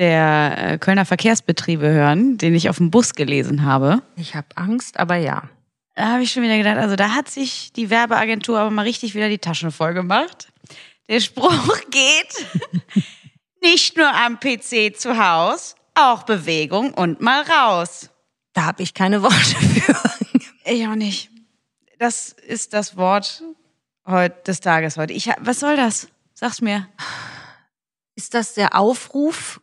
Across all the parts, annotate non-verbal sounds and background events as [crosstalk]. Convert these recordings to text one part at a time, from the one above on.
der äh, Kölner Verkehrsbetriebe hören, den ich auf dem Bus gelesen habe? Ich habe Angst, aber ja. Da habe ich schon wieder gedacht, also da hat sich die Werbeagentur aber mal richtig wieder die Taschen voll gemacht. Der Spruch [laughs] geht [laughs] nicht nur am PC zu Haus, auch Bewegung und mal raus. Da habe ich keine Worte [laughs] für. Ich auch nicht. Das ist das Wort heut, des Tages heute. Ich, was soll das? Sag's mir. Ist das der Aufruf?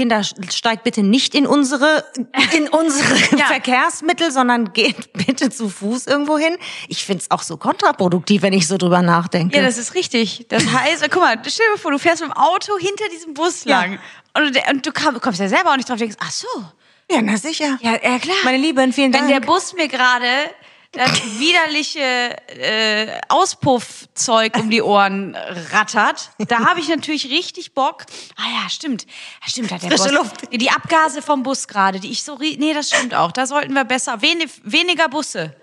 Kinder, steigt bitte nicht in unsere, [laughs] in unsere Verkehrsmittel, sondern geht [laughs] bitte zu Fuß irgendwo hin. Ich find's auch so kontraproduktiv, wenn ich so drüber nachdenke. Ja, das ist richtig. Das heißt, guck mal, stell dir vor, du fährst mit dem Auto hinter diesem Bus Ja. lang. Und, du- und du komm- kommst ja selber auch nicht drauf, denkst, ach so. ja, na sicher. Ja, ja klar. Meine Lieben, vielen Wenn Dank. der Bus mir gerade das widerliche äh, Auspuffzeug um die Ohren rattert, da habe ich natürlich richtig Bock. Ah ja, stimmt. Ja, stimmt, hat der Frische Bus. Luft. Die Abgase vom Bus gerade, die ich so Nee, das stimmt auch. Da sollten wir besser Wen weniger Busse.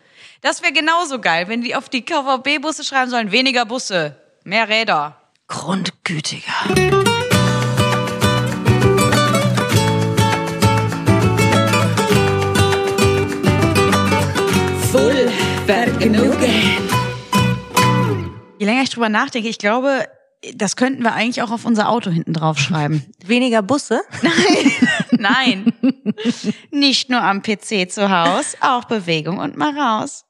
Das wäre genauso geil, wenn die auf die KVB Busse schreiben sollen, weniger Busse, mehr Räder. Grundgütiger. Je länger ich drüber nachdenke, ich glaube, das könnten wir eigentlich auch auf unser Auto hinten drauf schreiben. Weniger Busse? [laughs] Nein. Nicht nur am PC zu Hause, auch Bewegung und mal raus.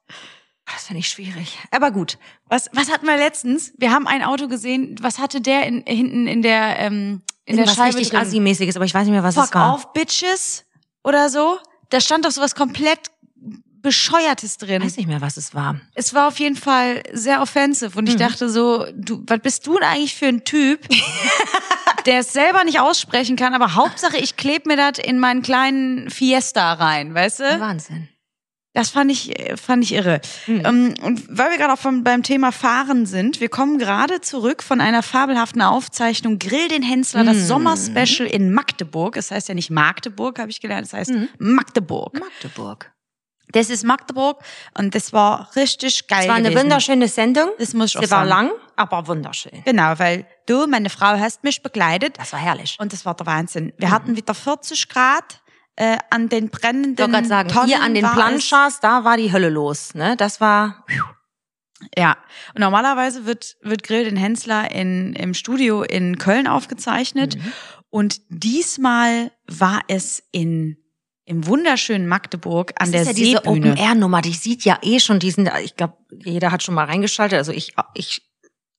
Das finde ich schwierig. Aber gut. Was, was hatten wir letztens? Wir haben ein Auto gesehen, was hatte der in, hinten in der, ähm, in der Irgendwas Scheibe richtig? Assi-mäßiges, aber ich weiß nicht mehr, was es Fuck war. off, Bitches oder so. Da stand doch sowas komplett bescheuertes drin. Ich weiß nicht mehr, was es war. Es war auf jeden Fall sehr offensive und ich Mhm. dachte so, du, was bist du denn eigentlich für ein Typ, [laughs] der es selber nicht aussprechen kann, aber Hauptsache ich klebe mir das in meinen kleinen Fiesta rein, weißt du? Wahnsinn. Das fand ich, fand ich irre. Ähm, und weil wir gerade auch vom, beim Thema Fahren sind, wir kommen gerade zurück von einer fabelhaften Aufzeichnung Grill den Hensler, das Sommerspecial in Magdeburg. Es heißt ja nicht Magdeburg, habe ich gelernt, es heißt Magdeburg. Magdeburg. Das ist Magdeburg und das war richtig geil. Es war eine gewesen. wunderschöne Sendung. Das muss ich auch Sie war sagen. lang, aber wunderschön. Genau, weil du, meine Frau, hast mich begleitet Das war herrlich. und das war der Wahnsinn. Wir hatten wieder 40 Grad äh, an den brennenden Ich sagen, Tonnen hier an den war Planchas, da war die Hölle los. Ne? Das war Ja, und normalerweise wird, wird Grill den Hensler in, im Studio in Köln aufgezeichnet. Mhm. Und diesmal war es in, im wunderschönen Magdeburg an der das ist ja diese Seebühne. Open-Air-Nummer, die sieht ja eh schon diesen, ich glaube, jeder hat schon mal reingeschaltet. Also ich, ich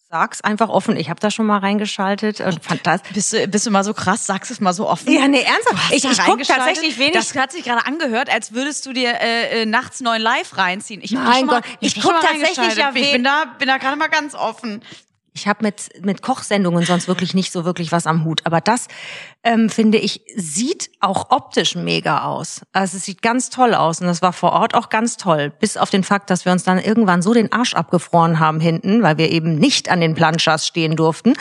sag's einfach offen, ich habe da schon mal reingeschaltet und fand das. Bist du, bist du mal so krass, sagst es mal so offen? Ja, nee, ernsthaft. Ich, ich reingeschaltet? tatsächlich wenig. Das hat sich gerade angehört, als würdest du dir äh, äh, nachts neun live reinziehen. Ich Mein schon mal- Gott, ich hab guck tatsächlich ja Ich we- bin da, bin da gerade mal ganz offen. Ich habe mit, mit Kochsendungen sonst wirklich nicht so wirklich was am Hut. Aber das, ähm, finde ich, sieht auch optisch mega aus. Also es sieht ganz toll aus. Und das war vor Ort auch ganz toll. Bis auf den Fakt, dass wir uns dann irgendwann so den Arsch abgefroren haben hinten, weil wir eben nicht an den Planchas stehen durften.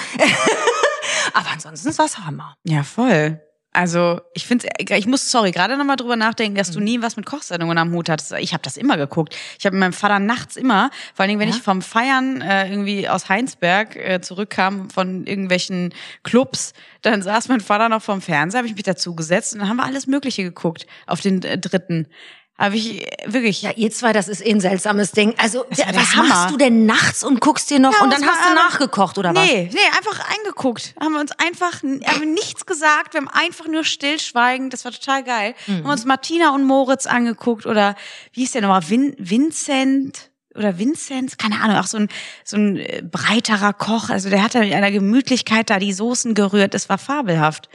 [laughs] Aber ansonsten war's Hammer. Ja, voll. Also ich finde, ich muss, sorry, gerade nochmal drüber nachdenken, dass Mhm. du nie was mit Kochsendungen am Hut hattest. Ich habe das immer geguckt. Ich habe mit meinem Vater nachts immer, vor allen Dingen, wenn Ja? ich vom Feiern äh, irgendwie aus Heinsberg äh, zurückkam von irgendwelchen Clubs, dann saß mein Vater noch vorm Fernseher, habe ich mich dazu gesetzt und dann haben wir alles Mögliche geguckt auf den äh, dritten. Habe ich wirklich. Ja, ihr zwei, das ist eh ein seltsames Ding. Also, was Hammer. machst du denn nachts und guckst dir noch Ja, und dann hast du nachgekocht oder was? Nee, nee, einfach eingeguckt. Haben wir uns einfach, haben nichts gesagt, wir haben einfach nur stillschweigend, das war total geil. Mhm. Haben uns Martina und Moritz angeguckt oder wie hieß der nochmal, Vin, Vincent oder Vinzenz, keine Ahnung, auch so ein, so ein äh, breiterer Koch, also der hat da mit einer Gemütlichkeit da die Soßen gerührt, das war fabelhaft.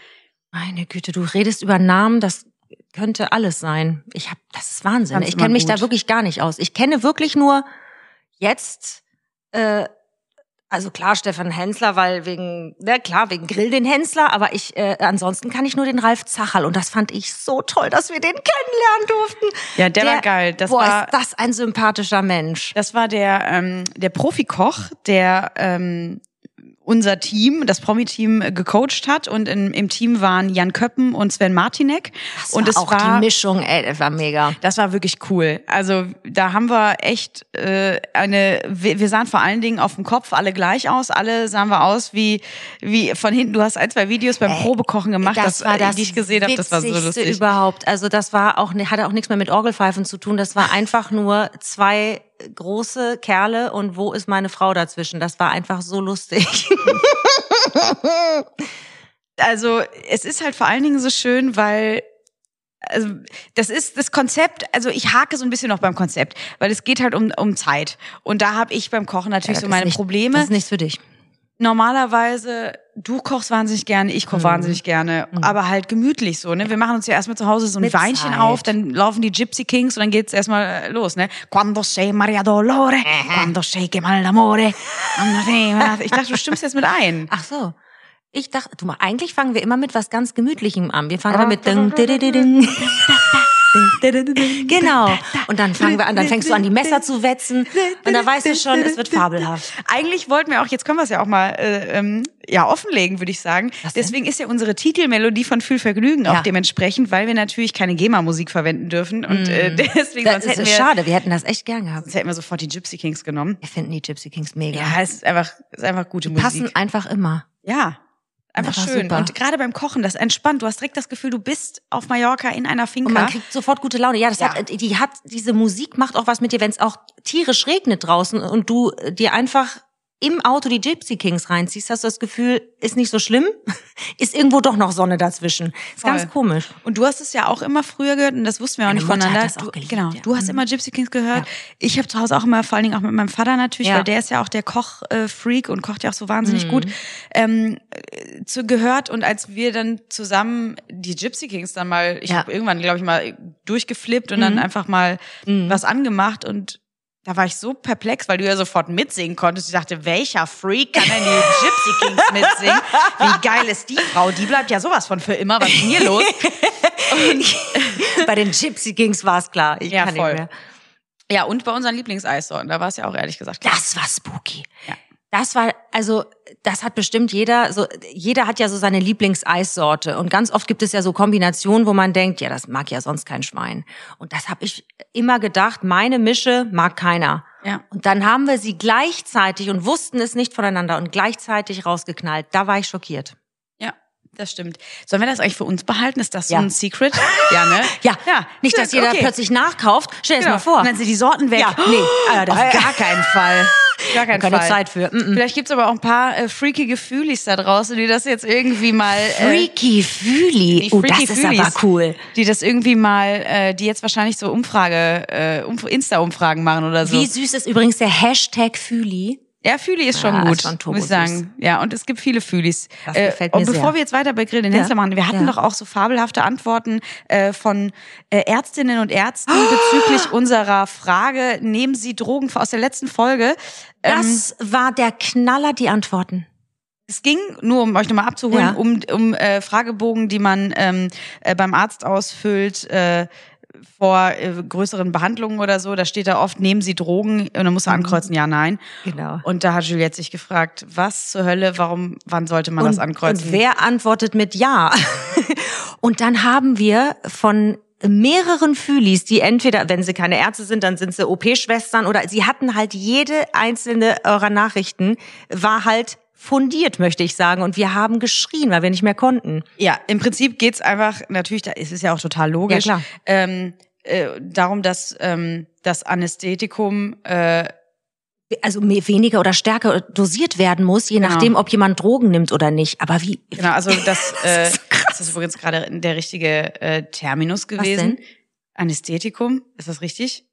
Meine Güte, du redest über Namen, das könnte alles sein. Ich hab, das ist Wahnsinn. Fand's Ich immer kenne mich da wirklich gar nicht aus. Ich kenne wirklich nur jetzt äh, Also klar, Stefan Hensler, weil wegen, na klar, wegen Grill den Hensler, aber ich, äh, ansonsten kann ich nur den Ralf Zacherl und das fand ich so toll, dass wir den kennenlernen durften. Ja, der war geil. Das boah, war- ist das ein sympathischer Mensch. Das war der, ähm, der Profikoch, der ähm, unser Team, das Promi-Team, äh, gecoacht hat. Und in, im Team waren Jan Köppen und Sven Martinek. Das und war es auch war, die Mischung, ey, das war mega. das war wirklich cool. Also da haben wir echt äh, eine, wir, wir sahen vor allen Dingen auf dem Kopf alle gleich aus. Alle sahen wir aus wie, wie von hinten. Du hast ein, zwei Videos beim Probekochen gemacht, das war das die ich gesehen habe. Das war so lustig. überhaupt. Also das war auch, hatte auch nichts mehr mit Orgelpfeifen zu tun. Das war einfach nur zwei große Kerle und wo ist meine Frau dazwischen? Das war einfach so lustig. [laughs] also es ist halt vor allen Dingen so schön, weil also das ist das Konzept, also ich hake so ein bisschen noch beim Konzept, weil es geht halt um, um Zeit. Und da habe ich beim Kochen natürlich Ja, so meine nicht, Probleme. Das ist nichts für dich. Normalerweise, du kochst wahnsinnig gerne, ich Mhm. koche wahnsinnig gerne, aber halt gemütlich so, ne? Wir machen uns ja erstmal zu Hause so ein Mit Weinchen Zeit. auf, dann laufen die Gypsy Kings und dann geht's erstmal äh, los, ne? Quando sei Maria Dolore, quando sei che mal l'amore. Ich dachte, du stimmst jetzt mit ein. Ach so. Ich dachte, du mal, eigentlich fangen wir immer mit was ganz Gemütlichem an. Wir fangen immer mit Genau. Und dann fangen wir an, dann fängst du an, die Messer zu wetzen. Und da weißt du schon, es wird fabelhaft. Eigentlich wollten wir auch, jetzt können wir es ja auch mal äh, ähm, ja, offenlegen, würde ich sagen. Deswegen ist ja unsere Titelmelodie von Fühl Vergnügen auch Ja. dementsprechend, weil wir natürlich keine GEMA-Musik verwenden dürfen. Und äh, [laughs] deswegen Das sonst ist hätten, wir, schade, wir hätten das echt gern gehabt. sonst hätten wir sofort die Gypsy Kings genommen. Wir finden die Gypsy Kings mega. Ja, es ist einfach, es ist einfach gute Musik. Passen einfach immer. Ja. Einfach Einfach schön. super. Und gerade beim Kochen, das entspannt. Du hast direkt das Gefühl, du bist auf Mallorca in einer Finca. Und man kriegt sofort gute Laune. Ja, das Ja. hat, die hat, diese Musik macht auch was mit dir, wenn es auch tierisch regnet draußen und du dir einfach im Auto die Gypsy Kings reinziehst, hast du das Gefühl, ist nicht so schlimm, [laughs] ist irgendwo doch noch Sonne dazwischen. Ist Voll. ganz komisch. Und du hast es ja auch immer früher gehört und das wussten wir auch Meine nicht Mutter voneinander. auch du, geliebt, genau, ja. du hast Mhm. immer Gypsy Kings gehört. Ja. Ich habe zu Hause auch immer, vor allen Dingen auch mit meinem Vater natürlich, Ja. weil der ist ja auch der Koch-Freak und kocht ja auch so Mhm. wahnsinnig gut, ähm, äh, zu gehört. Und als wir dann zusammen die Gypsy Kings dann mal, ich Ja. habe irgendwann, glaube ich, mal durchgeflippt und dann Mhm. einfach mal Mhm. was angemacht und da war ich so perplex, weil du ja sofort mitsingen konntest. Ich dachte, welcher Freak kann denn die Gypsy Kings mitsingen? Wie geil ist die Frau? Die bleibt ja sowas von für immer. Was ist denn hier los? Bei den Gypsy Kings war es klar. Ich Ja, kann voll. nicht mehr. Ja, und bei unseren Lieblingseissorten, da war es ja auch ehrlich gesagt klar. Das war spooky. Ja. Das war, also, das hat bestimmt jeder, so, jeder hat ja so seine Lieblingseissorte. Und ganz oft gibt es ja so Kombinationen, wo man denkt, ja, das mag ja sonst kein Schwein. Und das habe ich immer gedacht, meine Mische mag keiner. Ja. Und dann haben wir sie gleichzeitig und wussten es nicht voneinander und gleichzeitig rausgeknallt. Da war ich schockiert. Das stimmt. Sollen wir das eigentlich für uns behalten? Ist das so Ja. ein Secret? Ja, ne? Ja, Ja, nicht, dass jeder okay. plötzlich nachkauft. Stell dir Genau. das mal vor. Und dann sind die Sorten weg. Ja, nee, Alter, auf gar keinen Fall. [laughs] Gar keinen Keine Fall. Zeit für. Mm -mm. Vielleicht gibt's aber auch ein paar äh, freaky Gefühlis da draußen, die das jetzt irgendwie mal... Äh, Freaky Fühli. Oh, das ist Fühlis. aber cool. die das irgendwie mal, äh, die jetzt wahrscheinlich so Umfrage, äh, Umf- Insta-Umfragen machen oder so. Wie süß ist übrigens der Hashtag Füli? Ja, Füli ist schon Ja, gut, ist muss ich sagen. Ja, und es gibt viele Fülis. Das gefällt mir und bevor sehr. wir jetzt weiter bei Grill den Ja. Hensler machen, wir hatten Ja. doch auch so fabelhafte Antworten äh, von äh, Ärztinnen und Ärzten bezüglich [gasps] unserer Frage, nehmen Sie Drogen aus der letzten Folge? Ähm, Das war der Knaller, die Antworten. es ging, nur um euch nochmal abzuholen, Ja. um, um äh, Fragebogen, die man ähm, äh, beim Arzt ausfüllt, äh, vor äh, größeren Behandlungen oder so, da steht da oft, nehmen Sie Drogen und dann muss er ankreuzen, ja, nein. Genau. Und da hat Juliette sich gefragt, was zur Hölle, warum, wann sollte man das ankreuzen? Und wer antwortet mit Ja? [laughs] und dann haben wir von mehreren Fühlis, die entweder, wenn sie keine Ärzte sind, dann sind sie OP-Schwestern oder sie hatten halt jede einzelne eurer Nachrichten, war halt fundiert, möchte ich sagen. Und wir haben geschrien, weil wir nicht mehr konnten. ja, im Prinzip geht's einfach, natürlich, da ist es ja auch total logisch, Ja. Ähm, äh, darum, dass ähm, das Anästhetikum äh, Also weniger oder stärker dosiert werden muss, je Genau. nachdem, ob jemand Drogen nimmt oder nicht. Aber wie? Genau, also [laughs] das, äh, ist so krass. das ist übrigens gerade der richtige äh, Terminus gewesen. Anästhetikum, ist das richtig?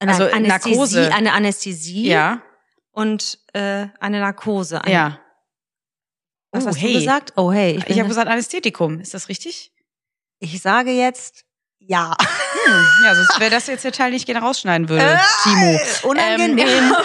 Eine also Anästhesie, Narkose. eine Anästhesie Ja, und äh, eine Narkose. Eine, ja. Was Oh, hast hey. du gesagt? Oh hey, ich, Ich habe gesagt Anästhetikum, ist das richtig? ich sage jetzt ja. Ja, sonst wäre das jetzt der Teil, den ich gerne rausschneiden würde, Timo. Unangenehm. [laughs]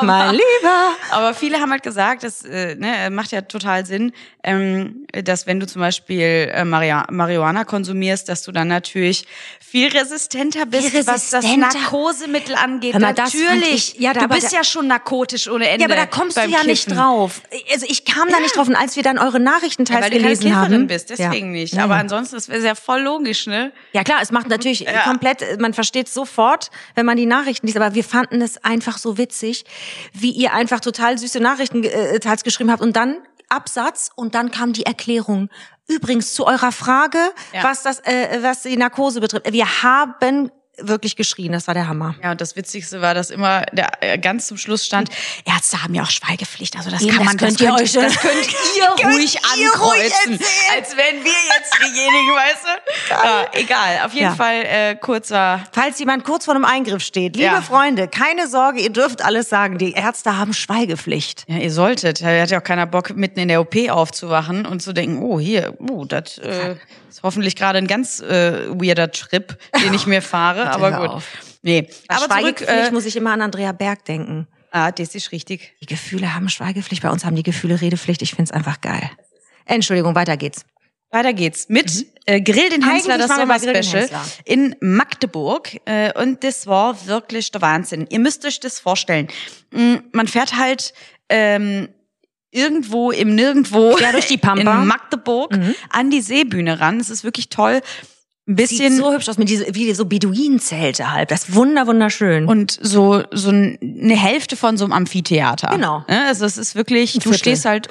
Ähm, mein Lieber. Aber viele haben halt gesagt, das äh, ne, macht ja total Sinn, ähm, dass wenn du zum Beispiel äh, Maria Marihuana konsumierst, dass du dann natürlich viel resistenter bist, Viel was das resistenter. Narkosemittel angeht. Mal, natürlich. ich- ja, da- du bist da- ja schon narkotisch ohne Ende. Ja, aber da kommst du ja nicht Kiffen. drauf. Also ich kam da nicht drauf. Und als wir dann eure Nachrichten Ja, teils weil du keine gelesen haben. bist, deswegen ja. nicht. Ja, Aber ja. ansonsten, das wäre ja voll logisch, ne? Ja klar, es macht natürlich komplett, man versteht sofort, wenn man die Nachrichten liest, aber wir fanden es einfach so witzig, wie ihr einfach total süße Nachrichten äh, teils geschrieben habt und dann Absatz und dann kam die Erklärung. Übrigens zu eurer Frage, Ja. was das, äh, was die Narkose betrifft. Wir haben wirklich geschrien, das war der Hammer. Ja, und das Witzigste war, dass immer der, äh, ganz zum Schluss stand, Ärzte haben ja auch Schweigepflicht. Also das Eben, kann das man, [laughs] könnt das ihr könnt, euch das könnt ihr ruhig ihr ruhig ankreuzen. erzählen. als wären wir jetzt diejenigen, weißt du? Ja, egal. Auf jeden Ja. Fall äh, kurzer Falls jemand kurz vor einem Eingriff steht, liebe Ja. Freunde, keine Sorge, ihr dürft alles sagen. Die Ärzte haben Schweigepflicht. Ja, ihr solltet. Da hat ja auch keiner Bock, mitten in der OP aufzuwachen und zu denken, oh, hier, uh, das äh, ist hoffentlich gerade ein ganz äh, weirder Trip, den ich mir fahre, aber gut. auf. Nee, Bei aber zurück, äh, muss ich immer an Andrea Berg denken. ah, das ist richtig. Die Gefühle haben Schweigepflicht, bei uns haben die Gefühle Redepflicht. Ich find's einfach geil. Entschuldigung, weiter geht's. Weiter geht's mit äh, Grill den Hensler, das Sommerspecial in Magdeburg. Äh, und das war wirklich der Wahnsinn. Ihr müsst euch das vorstellen. Mm, Man fährt halt ähm, irgendwo im Nirgendwo Quer durch die [laughs] Pampa. in Magdeburg an die Seebühne ran. Es ist wirklich toll. Ein bisschen Sieht so hübsch aus mit diese, wie so Beduinenzelte halb. Das ist wunder, wunderschön. und so so eine Hälfte von so einem Amphitheater. Genau. Ja, Also es ist wirklich, du stehst halt,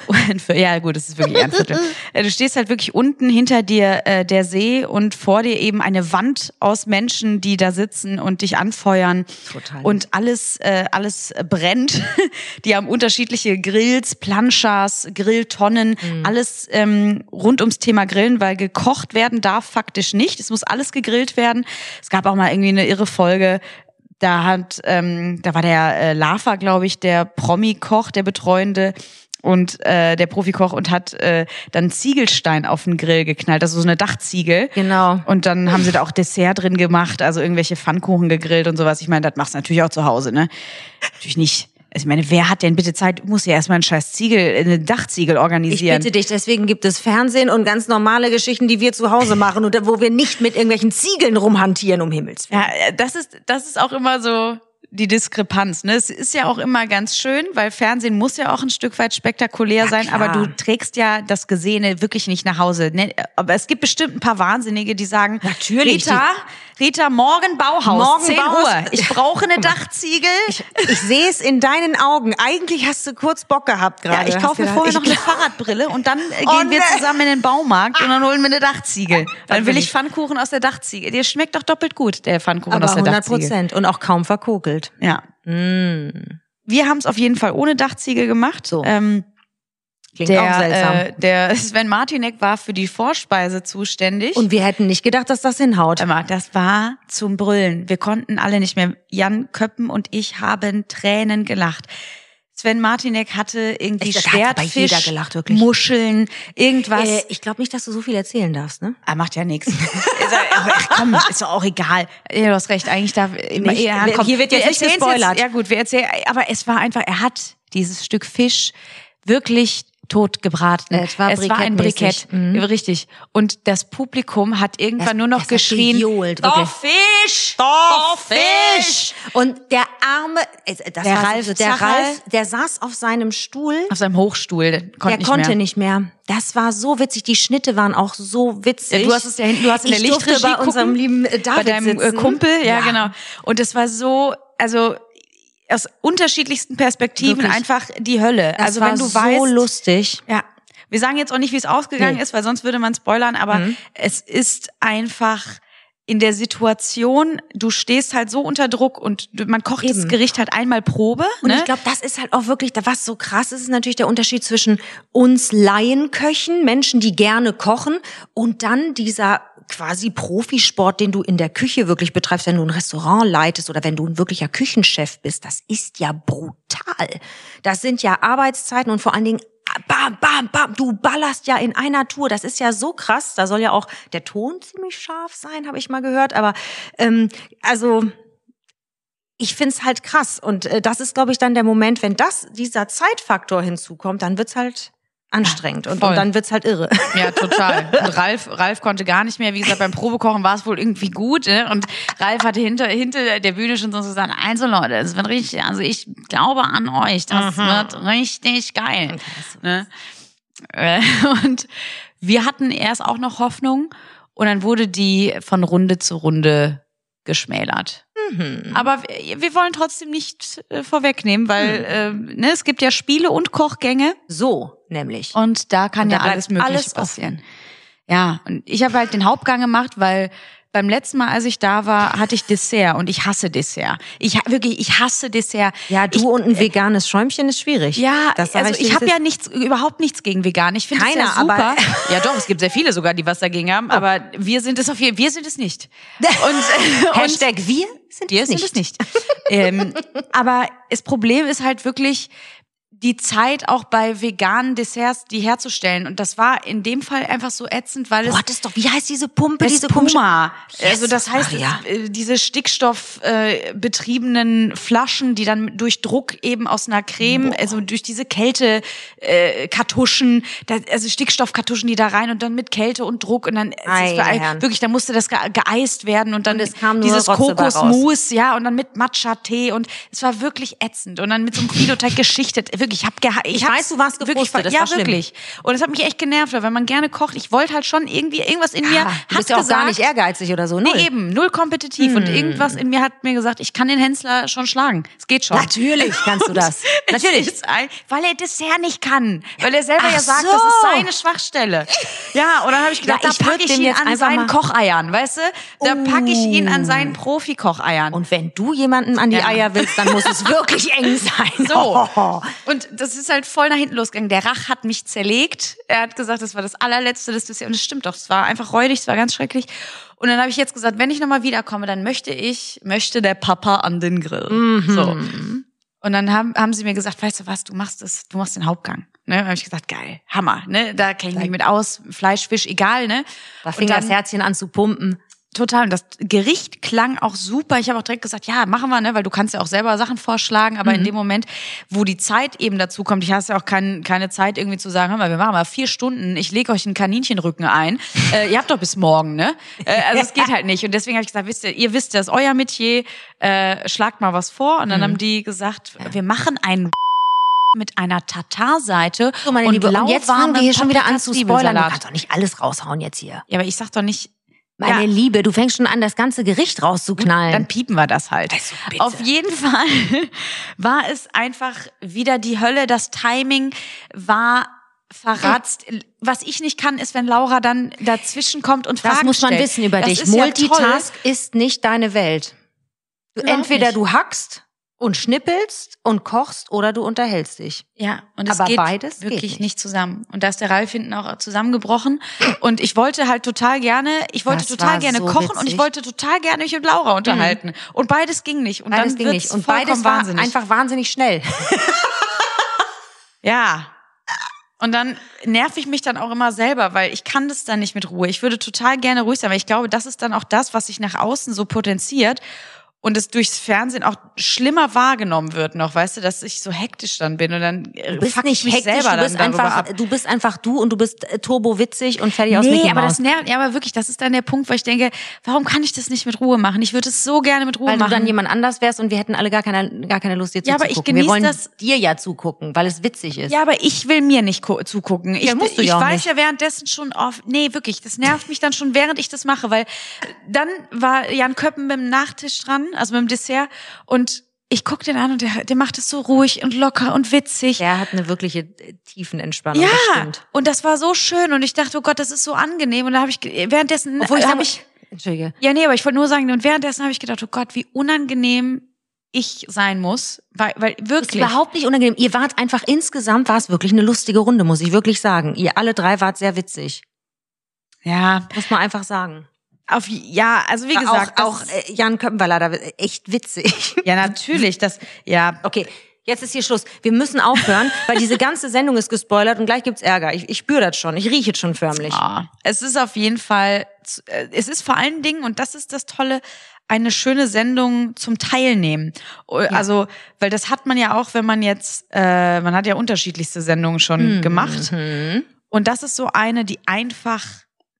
ja gut, es ist wirklich ein Viertel. Du stehst halt wirklich unten hinter dir äh, der See und vor dir eben eine Wand aus Menschen, die da sitzen und dich anfeuern. Total. Und alles äh, alles brennt. [laughs] Die haben unterschiedliche Grills, Planchas, Grilltonnen, Mhm. alles ähm, rund ums Thema Grillen, weil gekocht werden darf faktisch nicht. Es muss alles gegrillt werden. Es gab auch mal irgendwie eine irre Folge, da hat, ähm, da war der äh, Lava, glaube ich, der Promi-Koch, der Betreuende und äh, der Profikoch und hat äh, dann Ziegelstein auf den Grill geknallt, also so eine Dachziegel. Genau. Und dann haben sie da auch Dessert drin gemacht, also irgendwelche Pfannkuchen gegrillt und sowas. Ich meine, das machst du natürlich auch zu Hause, ne? Natürlich nicht. Also ich meine, wer hat denn bitte Zeit? Muss ja erstmal ein scheiß Ziegel, eine Dachziegel ich organisieren. bitte dich, deswegen gibt es Fernsehen und ganz normale Geschichten, die wir zu Hause machen und wo wir nicht mit irgendwelchen Ziegeln rumhantieren, um Himmels Willen. Ja, das ist, das ist auch immer so die Diskrepanz. Ne? Es ist ja auch immer ganz schön, weil Fernsehen muss ja auch ein Stück weit spektakulär sein, klar. aber du trägst ja das Gesehene wirklich nicht nach Hause. Ne? Aber es gibt bestimmt ein paar Wahnsinnige, die sagen, Natürlich, Rita, Rita, morgen Bauhaus, Morgen 10 Bauhaus. Uhr. Ich brauche eine [laughs] Dachziegel. Ich sehe es in deinen Augen. Eigentlich hast du kurz Bock gehabt ja, gerade. ich Hast kaufe mir vorher ich noch eine Fahrradbrille und dann äh, Oh, gehen wir nee. zusammen in den Baumarkt und dann holen wir eine Dachziegel. Dann will will ich ich. Pfannkuchen aus der Dachziegel. Dir schmeckt doch doppelt gut, der Pfannkuchen Aber aus der 100 Dachziegel. Prozent und auch kaum verkokelt. Ja. Wir haben es auf jeden Fall ohne Dachziegel gemacht. So. Ähm, Klingt der, auch seltsam. Äh, der [laughs] Sven Martinek war für die Vorspeise zuständig. und wir hätten nicht gedacht, dass das hinhaut. Mal, das war zum Brüllen. Wir konnten alle nicht mehr. Jan Köppen und ich haben Tränen gelacht. Sven Martinek hatte irgendwie Ich- Schwertfisch, gelacht. Muscheln, irgendwas. Äh, ich glaube nicht, dass du so viel erzählen darfst, ne? Er macht ja nichts. [laughs] Ach komm, ist doch auch egal. Ja, du hast recht, eigentlich darf immer Nicht- wir- komm, hier wird wir jetzt nicht erzählen's gespoilert. ja gut, wir erzählen, aber es war einfach, er hat dieses Stück Fisch wirklich tot gebraten. Es war es war ein. Brikett, Ja, richtig. Und das Publikum hat irgendwann Es- nur noch geschrien, gejohlt, doch. Fisch, doch Fisch. Und der arme, äh, das Der Ralf so, der. Ralf, der saß auf seinem Stuhl. Auf seinem Hochstuhl, der konnte der nicht konnte mehr. nicht mehr. Das war so witzig. Die Schnitte waren auch so witzig. Ja, du hast es ja hinten, du hast in der Lichtregie bei unserem lieben äh, David bei deinem äh, sitzen. Kumpel, ja, genau. Und es war so, also aus unterschiedlichsten Perspektiven Wirklich. einfach die Hölle. Das also wenn du so weißt, lustig. ja, wir sagen jetzt auch nicht, wie es ausgegangen Nee. Mhm. ist, weil sonst würde man spoilern, aber es ist einfach in der Situation, du stehst halt so unter Druck und man kocht das Eben. Gericht halt einmal Probe. Und ne? ich glaube, das ist halt auch wirklich, was so krass ist, ist natürlich der Unterschied zwischen uns Laienköchen, Menschen, die gerne kochen, und dann dieser quasi Profisport, den du in der Küche wirklich betreibst, wenn du ein Restaurant leitest oder wenn du ein wirklicher Küchenchef bist. Das ist ja brutal. Das sind ja Arbeitszeiten und vor allen Dingen bam, bam, bam, du ballerst ja in einer Tour. Das ist ja so krass. Da soll ja auch der Ton ziemlich scharf sein, habe ich mal gehört. Aber ähm, also ich find's halt krass. Und äh, das ist, glaube ich, dann der Moment, wenn das, dieser Zeitfaktor hinzukommt, dann wird's halt anstrengend und, und dann wird's halt irre. [laughs] Ja, total. [laughs] Und Ralf, Ralf konnte gar nicht mehr. Wie gesagt, beim Probekochen war es wohl irgendwie gut. Ne? Und Ralf hatte hinter, hinter der Bühne schon so gesagt, also Leute, es wird richtig, also ich glaube an euch, das wird richtig geil. Ne? Äh, [laughs] Und wir hatten erst auch noch Hoffnung und dann wurde die von Runde zu Runde geschmälert. Aber wir, wir wollen trotzdem nicht äh, vorwegnehmen, weil äh, ne, es gibt ja Spiele und Kochgänge So, nämlich. und da kann Und da ja alles Mögliche alles offen. passieren. Ja, und ich habe halt den Hauptgang gemacht, weil beim letzten Mal, als ich da war, hatte ich Dessert und ich hasse Dessert. Ich wirklich, ich hasse Dessert. Ja, du ich, und ein veganes Schäumchen ist schwierig. ja, das also ich wie habe ja nichts, überhaupt nichts gegen vegan. Ich finde es ja Keiner, super. aber- [laughs] ja, doch, es gibt sehr viele sogar, die was dagegen haben, aber wir sind es auf jeden wir sind es nicht. [laughs] Und, und Hashtag wir sind wir es sind nicht. es nicht. ähm, aber das Problem ist halt wirklich die Zeit auch bei veganen Desserts, die herzustellen. Und das war in dem Fall einfach so ätzend, weil es Du hattest doch, wie heißt diese Pumpe, das diese Puma. Yes. Also das heißt, Maria. äh, diese stickstoffbetriebenen äh, Flaschen, die dann durch Druck eben aus einer Creme, also durch diese Kälte äh, Kartuschen, da, also Stickstoffkartuschen, die da rein und dann mit Kälte und Druck und dann Ei, war, wirklich, da musste das ge geeist werden und dann Und dieses. Kokosmus, ja, und dann mit Matcha-Tee und es war wirklich ätzend und dann mit so einem Filoteig [laughs] geschichtet. Wirklich, ich hab geha ich, Ich weiß, du warst wirklich, gefrustet, das ja war schlimm. wirklich. Und es hat mich echt genervt, weil wenn man gerne kocht, ich wollte halt schon irgendwie irgendwas in mir Ah, du hat bist ja auch gesagt, gar nicht ehrgeizig oder so, null. Nee, eben, null kompetitiv. Und Hm. irgendwas in mir hat mir gesagt, ich kann den Hensler schon schlagen. Es geht schon. Natürlich kannst du das. [laughs] Natürlich. ein, weil er Dessert nicht kann. Weil er selber Ach ja sagt, so. das ist seine Schwachstelle. Ja, und dann habe ich gedacht, Ja, ich da packe ich ihn jetzt an seinen mal- Kocheiern, weißt du? Da packe ich ihn an seinen Profi-Kocheiern. Und wenn du jemanden an die Ja. Eier willst, dann muss es wirklich eng sein. [laughs] So. [laughs] Oh. Und das ist halt voll nach hinten losgegangen. Der Rach hat mich zerlegt. Er hat gesagt, das war das allerletzte des Dessert. Und es stimmt doch, es war einfach räudig, es war ganz schrecklich. Und dann habe ich jetzt gesagt, wenn ich nochmal wiederkomme, dann möchte ich, möchte der Papa an den Grill. So. Und dann haben, haben sie mir gesagt, weißt du was, du machst das, du machst den Hauptgang. Ne? Dann habe ich gesagt, geil, Hammer, ne? Da kenne ich mich mit aus, Fleisch, Fisch, egal, ne? Da fing dann- das Herzchen an zu pumpen. Total. Und das Gericht klang auch super. Ich habe auch direkt gesagt, ja, machen wir, ne? Weil du kannst ja auch selber Sachen vorschlagen. Aber Mhm. in dem Moment, wo die Zeit eben dazu kommt, ich habe ja auch kein, keine Zeit irgendwie zu sagen, hör mal, wir machen mal vier Stunden, ich lege euch einen Kaninchenrücken ein. [laughs] Äh, ihr habt doch bis morgen, ne? Äh, also es geht halt nicht. Und deswegen habe ich gesagt, wisst ihr, ihr wisst, das ist euer Metier, äh, schlagt mal was vor. Und dann Mhm. haben die gesagt, wir machen einen [laughs] mit einer Tatarseite So, meine und Liebe, und jetzt fangen wir hier schon wieder an zu spoilern. Du kannst doch nicht alles raushauen jetzt hier. Ja, aber ich sag doch nicht, Meine Ja. Liebe, du fängst schon an, das ganze Gericht rauszuknallen. Dann piepen wir das halt. Also. Auf jeden Fall [laughs] war es einfach wieder die Hölle. Das Timing war verratzt. Was ich nicht kann, ist, wenn Laura dann dazwischen kommt und Fragen das muss man stellt. wissen über das dich. Ist ja Multitask ist nicht deine Welt. Du, entweder nicht. du hackst und schnippelst und kochst oder du unterhältst dich. Ja, und es Aber geht beides geht wirklich nicht. nicht. zusammen. Und da ist der Ralf hinten auch zusammengebrochen. Und ich wollte halt total gerne, ich wollte Das total gerne so kochen und witzig. ich wollte total gerne mich mit Laura unterhalten. Und beides ging nicht. Und Beides dann ging nicht. Und vollkommen beides war wahnsinnig. einfach wahnsinnig schnell. [laughs] Ja. Und dann nerv ich mich dann auch immer selber, weil ich kann das dann nicht mit Ruhe. Ich würde total gerne ruhig sein, weil ich glaube, das ist dann auch das, was sich nach außen so potenziert und es durchs Fernsehen auch schlimmer wahrgenommen wird noch, weißt du, dass ich so hektisch dann bin und dann äh, Du bist nicht ich mich hektisch, selber du bist einfach, ab. du bist einfach du und du bist äh, turbo witzig und fertig aus Nee, Mickey aber Mouse. das nervt, ja, aber wirklich, das ist dann der Punkt, wo ich denke, warum kann ich das nicht mit Ruhe machen? Ich würde es so gerne mit Ruhe weil du machen. dann jemand anders wärst und wir hätten alle gar keine, gar keine Lust, dir Ja, aber ich zuzugucken. Wir wollen das- dir ja zugucken, weil es witzig ist. Ja, aber ich will mir nicht zugucken. Ich, Ja, musst du ich ja auch weiß nicht. ja währenddessen schon auf. Nee, wirklich, das nervt mich dann schon, während ich das mache, weil dann war Jan Köppen mit dem Nachtisch dran, also mit dem Dessert, und ich guck den an und der, der macht es so ruhig und locker und witzig. Der hat eine wirkliche äh, Tiefenentspannung, Ja, das und das war so schön und ich dachte, oh Gott, das ist so angenehm und da habe ich währenddessen Obwohl ich habe sage, ich Entschuldige. ja nee, aber ich wollte nur sagen und währenddessen habe ich gedacht, oh Gott, wie unangenehm ich sein muss, weil weil Das ist wirklich überhaupt nicht unangenehm. Ihr wart einfach insgesamt, war es wirklich eine lustige Runde, muss ich wirklich sagen. Ihr alle drei wart sehr witzig. ja, Muss man einfach sagen. Auf ja, also wie gesagt, auch, auch äh, Jan Köppen war leider echt witzig. [laughs] ja natürlich, das ja, Okay, Jetzt ist hier Schluss. Wir müssen aufhören, [laughs] weil diese ganze Sendung ist gespoilert und gleich gibt's Ärger. Ich, ich spüre das schon. Ich rieche es schon förmlich. Ah, es ist auf jeden Fall, äh, es ist vor allen Dingen, und das ist das Tolle, eine schöne Sendung zum Teilnehmen. Also, weil das hat man ja auch, wenn man jetzt, äh, man hat ja unterschiedlichste Sendungen schon Mhm. gemacht. Und das ist so eine, die einfach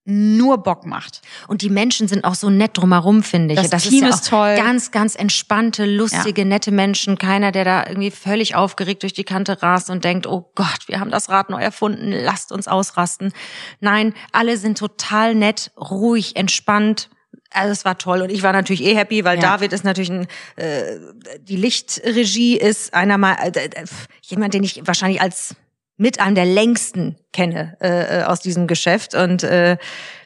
nur Bock macht. Und die Menschen sind auch so nett drumherum, finde ich. Das Team ja ist toll. Ganz, ganz entspannte, lustige, nette Menschen. Keiner, der da irgendwie völlig aufgeregt durch die Kante rast und denkt, oh Gott, wir haben das Rad neu erfunden, lasst uns ausrasten. Nein, alle sind total nett, ruhig, entspannt. Also es war toll und ich war natürlich eh happy, weil Ja. David ist natürlich ein, äh, die Lichtregie ist einer mal äh, äh, jemand, den ich wahrscheinlich als mit einem der längsten kenne äh, äh, aus diesem Geschäft und äh,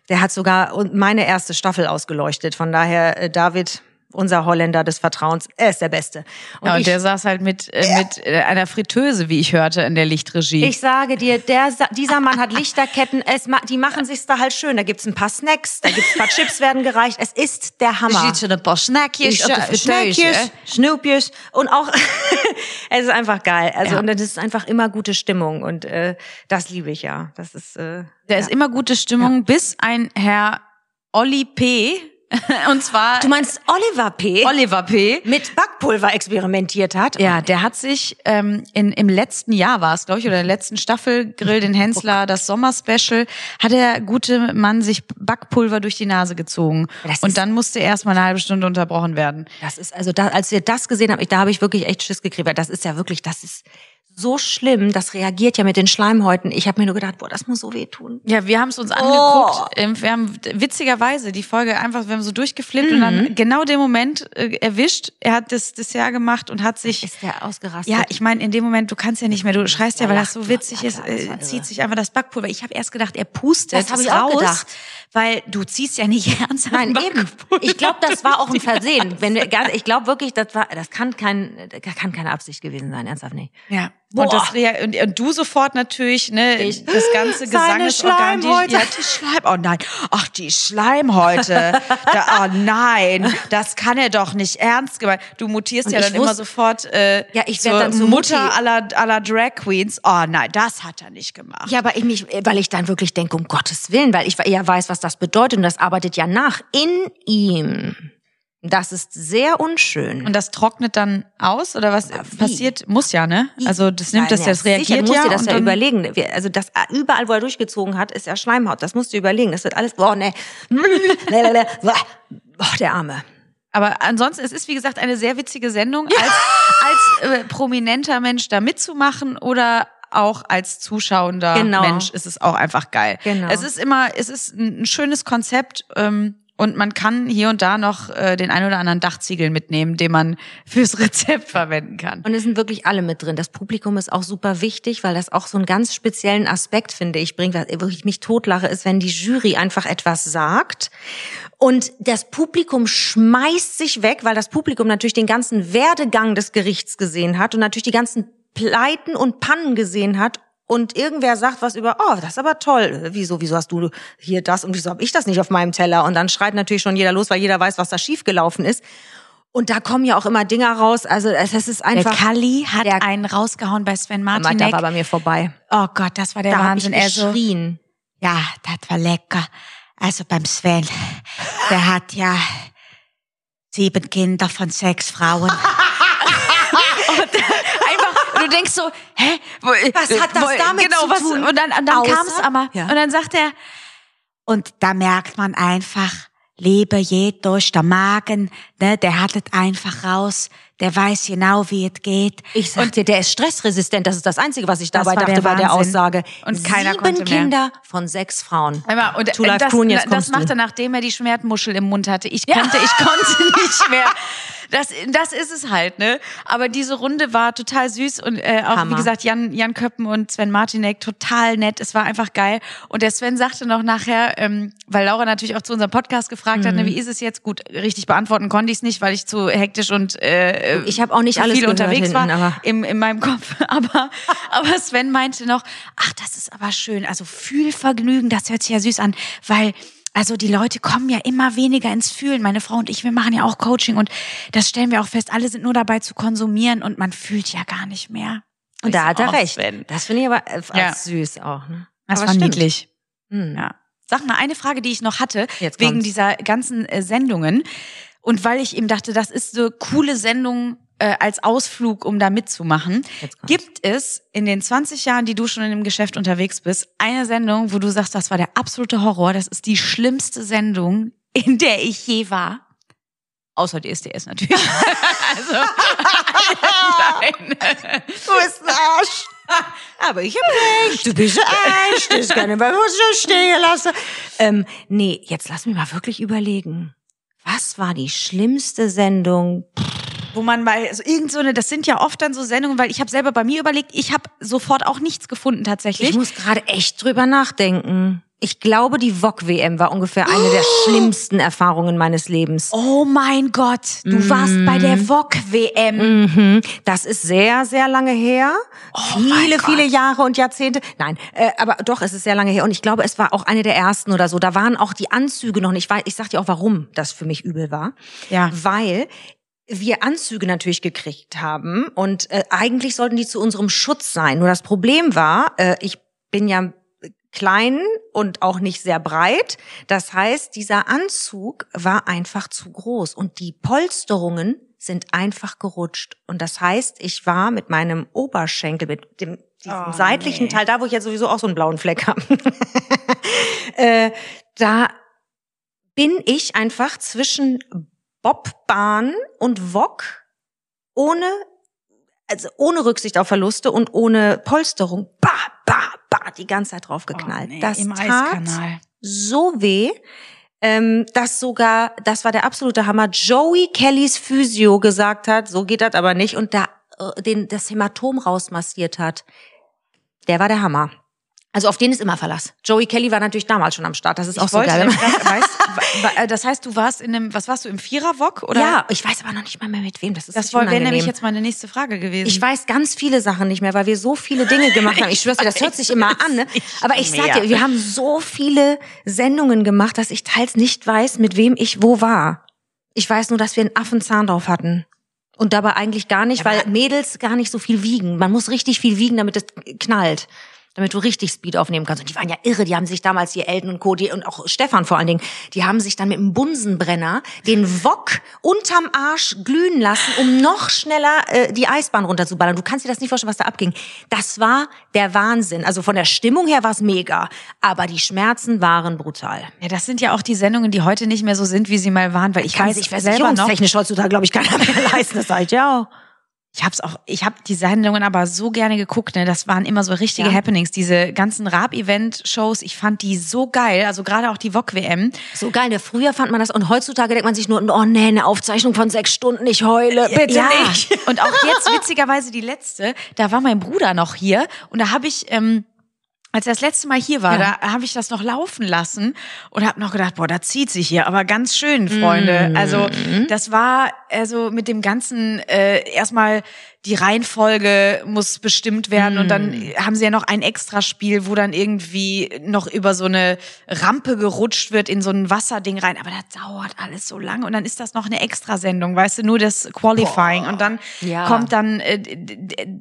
der hat sogar meine erste Staffel ausgeleuchtet. Von daher äh, David, unser Holländer des Vertrauens, er ist der Beste. Und Ja, und ich, der saß halt mit, äh, mit äh, einer Fritteuse, wie ich hörte, in der Lichtregie. ich sage dir, der, dieser Mann hat Lichterketten, es, die machen sich's da halt schön. Da gibt's ein paar Snacks, da gibt's ein paar Chips werden gereicht. Es ist der Hammer. schon ein paar Snackjes der Fritteuse, Schnoopjes und auch [laughs] es ist einfach geil. Also Ja. und das ist einfach immer gute Stimmung und äh, das liebe ich ja. Das ist äh, Da ja. ist immer gute Stimmung, bis ein Herr Olli P. [laughs] und zwar Du meinst Oliver P. Oliver P. mit Backpulver experimentiert hat? Ja, der hat sich ähm, in, im letzten Jahr war es, glaube ich, oder in der letzten Staffel Grill den Hensler, das Sommerspecial, hat der gute Mann sich Backpulver durch die Nase gezogen. Das Und dann musste erst mal eine halbe Stunde unterbrochen werden. Das ist also da, als wir das gesehen haben, ich, da habe ich wirklich echt Schiss gekriegt. weil Das ist ja wirklich, das ist so schlimm. Das reagiert ja mit den Schleimhäuten. Ich habe mir nur gedacht, boah, das muss so wehtun. Ja, wir haben es uns Oh. angeguckt. Ähm, Wir haben witzigerweise die Folge einfach, wir haben so durchgeflippt und Mhm. dann genau den Moment äh, erwischt. Er hat das Dessert gemacht und hat sich Ist der ausgerastet? Ja, ich meine, in dem Moment, du kannst ja nicht mehr, du schreist ja, Ja, weil lacht das so witzig ist, klar, das war äh, zieht sich einfach das Backpulver. Ich habe erst gedacht, er pustet Das hab ich auch raus, gedacht. weil du ziehst ja nicht [laughs] ernsthaft Nein, ein eben. Ich glaube, das war auch ein [laughs] Versehen. Wenn wir, ich glaube wirklich, das war, das kann kein, das kann keine Absicht gewesen sein, ernsthaft nicht. Ja. Boah. Und, das, und, und du sofort natürlich, ne, Ich- das ganze Gesangesorgan, die, ja, die Schleim, oh nein, ach, die Schleimhäute, da, oh nein, das kann er doch nicht ernst gemeint. Du mutierst Und ja dann immer wusste- sofort, äh, Ja, ich zur dann so Mutter aller, aller Drag Queens, oh nein, das hat er nicht gemacht. Ja, aber ich mich, weil ich dann wirklich denke, um Gottes Willen, weil ich ja weiß, was das bedeutet und das arbeitet ja nach in ihm. Das ist sehr unschön. Und das trocknet dann aus oder was passiert? Muss ja, ne? Also das nimmt das, Nein, ja, das reagiert sicher, du musst ja. dir das ja überlegen. Also das überall, wo er durchgezogen hat, ist ja Schleimhaut. Das musst du überlegen. Das wird alles, boah, ne. [laughs] Boah, der Arme. Aber ansonsten, es ist wie gesagt eine sehr witzige Sendung, als, als äh, prominenter Mensch da mitzumachen oder auch als zuschauender Genau. Mensch ist es auch einfach geil. Genau. Es ist immer, es ist ein, ein schönes Konzept. Ähm, und man kann hier und da noch äh, den ein oder anderen Dachziegel mitnehmen, den man fürs [laughs] Rezept verwenden kann. Und es sind wirklich alle mit drin. Das Publikum ist auch super wichtig, weil das auch so einen ganz speziellen Aspekt, finde ich, bringt. Was wirklich mich totlache, ist, wenn die Jury einfach etwas sagt und das Publikum schmeißt sich weg, weil das Publikum natürlich den ganzen Werdegang des Gerichts gesehen hat und natürlich die ganzen Pleiten und Pannen gesehen hat und irgendwer sagt was über, oh, das ist aber toll. Wieso, wieso hast du hier das und wieso habe ich das nicht auf meinem Teller? Und dann schreit natürlich schon jeder los, weil jeder weiß, was da schiefgelaufen ist. Und da kommen ja auch immer Dinger raus. Also es ist Der einfach. Kalli hat Der- einen rausgehauen bei Sven Der Martinek. war bei mir vorbei. Oh Gott, das war der Da hab Wahnsinn. ich Er so, geschrien. Ja, das war lecker. Also beim Sven, der hat ja sieben Kinder von sechs Frauen. [laughs] und du denkst so, hä? Wo, Was hat das damit genau, zu was, tun? Und dann, und dann kam es aber. Ja. Und dann sagt er, und da merkt man einfach, Leber geht durch der Magen, ne, der hat es einfach raus, der weiß genau, wie es geht. Ich sag dir, der ist stressresistent. Das ist das Einzige, was ich dabei war der dachte bei der. Aussage. Und keiner Sieben konnte mehr. Kinder von sechs Frauen. Einmal, und Life das, Tun, jetzt das macht er, nachdem er die Schwertmuschel im Mund hatte. Ich konnte, ich konnte nicht mehr. [laughs] Das, das ist es halt, ne? Aber diese Runde war total süß und äh, auch, Hammer. wie gesagt, Jan, Jan Köppen und Sven Martinek total nett. Es war einfach geil. Und der Sven sagte noch nachher, ähm, weil Laura natürlich auch zu unserem Podcast gefragt hat, ne, Mhm. wie ist es jetzt? Gut, richtig beantworten konnte ich es nicht, weil ich zu hektisch und äh, Ich habe auch nicht alles viel unterwegs hinten, war im, in meinem Kopf. [laughs] Aber, aber Sven meinte noch, ach, das ist aber schön. Also Fühlvergnügen, das hört sich ja süß an, weil Also die Leute kommen ja immer weniger ins Fühlen. Meine Frau und ich, wir machen ja auch Coaching und das stellen wir auch fest. Alle sind nur dabei zu konsumieren und man fühlt ja gar nicht mehr. Und da hat er recht. Das finde ich aber Ja. süß auch. Ne? Das aber war stimmt. niedlich. Hm. Ja. Sag mal, eine Frage, die ich noch hatte, Jetzt wegen dieser ganzen äh, Sendungen. Und weil ich eben dachte, das ist so coole Sendung äh, als Ausflug, um da mitzumachen. Gibt es in den 20 Jahren, die du schon in dem Geschäft unterwegs bist, eine Sendung, wo du sagst, das war der absolute Horror, das ist die schlimmste Sendung, in der ich je war? Außer DSDS natürlich. [laughs] also, nein. Du bist ein Arsch. Aber ich hab recht. Du bist ein Arsch. Das kann ich mal so stehen lassen. Ähm, nee, jetzt lass mich mal wirklich überlegen. Was war die schlimmste Sendung? Wo man mal also irgend so eine, das sind ja oft dann so Sendungen, weil ich habe selber bei mir überlegt, ich habe sofort auch nichts gefunden tatsächlich. Ich muss gerade echt drüber nachdenken. Ich glaube, die VOG-WM war ungefähr eine der [gasps] schlimmsten Erfahrungen meines Lebens. oh mein Gott, du warst bei der VOG WM. Mhm. Das ist sehr, sehr lange her. mein viele, viele Jahre und Jahrzehnte. Nein, äh, aber doch, es ist sehr lange her. Und ich glaube, es war auch eine der ersten oder so. Da waren auch die Anzüge noch nicht. Ich, weiß, ich sag dir auch, warum das für mich übel war. Ja. Weil wir Anzüge natürlich gekriegt haben und äh, eigentlich sollten die zu unserem Schutz sein. Nur das Problem war, äh, ich bin ja klein und auch nicht sehr breit. Das heißt, dieser Anzug war einfach zu groß und die Polsterungen sind einfach gerutscht. Und das heißt, ich war mit meinem Oberschenkel, mit dem diesem Oh, seitlichen nee. Teil, da wo ich jetzt sowieso auch so einen blauen Fleck habe, [laughs] äh, da bin ich einfach zwischen Bobbahn und Wok ohne also ohne Rücksicht auf Verluste und ohne Polsterung, bah, bah, bah, die ganze Zeit drauf geknallt. Oh, nee, das im tat Eiskanal. so weh, ähm, dass sogar, das war der absolute Hammer, Joey Kellys Physio gesagt hat, so geht das aber nicht, und da äh, den, das Hämatom rausmassiert hat. Der war der Hammer. Also auf den ist immer Verlass. Joey Kelly war natürlich damals schon am Start. Das ist auch Ich so wollte geil. [laughs] wa- das heißt, du warst in einem, was warst du im Vierer-Wok oder? ja, ich weiß aber noch nicht mal mehr mit wem. Das ist Das wäre nämlich jetzt meine nächste Frage gewesen. Ich weiß ganz viele Sachen nicht mehr, weil wir so viele Dinge gemacht haben. Ich schwör's dir, das hört sich immer [laughs] an, ne? Aber ich sag dir, wir haben so viele Sendungen gemacht, dass ich teils nicht weiß, mit wem ich wo war. Ich weiß nur, dass wir einen Affenzahn drauf hatten. Und dabei eigentlich gar nicht, weil Mädels gar nicht so viel wiegen. Man muss richtig viel wiegen, damit es knallt. Damit du richtig Speed aufnehmen kannst. Und die waren ja irre. Die haben sich damals, die Elton und Co., die, und auch Stefan vor allen Dingen, die haben sich dann mit einem Bunsenbrenner den Wok unterm Arsch glühen lassen, um noch schneller äh, die Eisbahn runterzuballern. Du kannst dir das nicht vorstellen, was da abging. Das war der Wahnsinn. Also von der Stimmung her war es mega. Aber die Schmerzen waren brutal. ja, das sind ja auch die Sendungen, die heute nicht mehr so sind, wie sie mal waren, weil ich Kann weiß sich selber noch. versicherungstechnisch heutzutage, glaube ich, keiner mehr leisten. Das sag ich ja auch. Ich hab's auch, ich habe die Sendungen aber so gerne geguckt, ne? Das waren immer so richtige Ja. Happenings, diese ganzen Rap-Event-Shows. Ich fand die so geil, also gerade auch die VOG WM. So geil, ne? Früher fand man das und heutzutage denkt man sich nur, oh nee, eine Aufzeichnung von sechs Stunden, ich heule, bitte ja. nicht. Und auch jetzt witzigerweise die letzte, da war mein Bruder noch hier und da habe ich ähm, als er das letzte Mal hier war, Ja. da habe ich das noch laufen lassen und habe noch gedacht, boah, da zieht sich hier, aber ganz schön, Freunde. Also das war also mit dem ganzen äh, erstmal die Reihenfolge muss bestimmt werden und dann haben sie ja noch ein Extraspiel, wo dann irgendwie noch über so eine Rampe gerutscht wird in so ein Wasserding rein, aber das dauert alles so lange und dann ist das noch eine Extrasendung, weißt du, nur das Qualifying und dann Ja. kommt dann äh,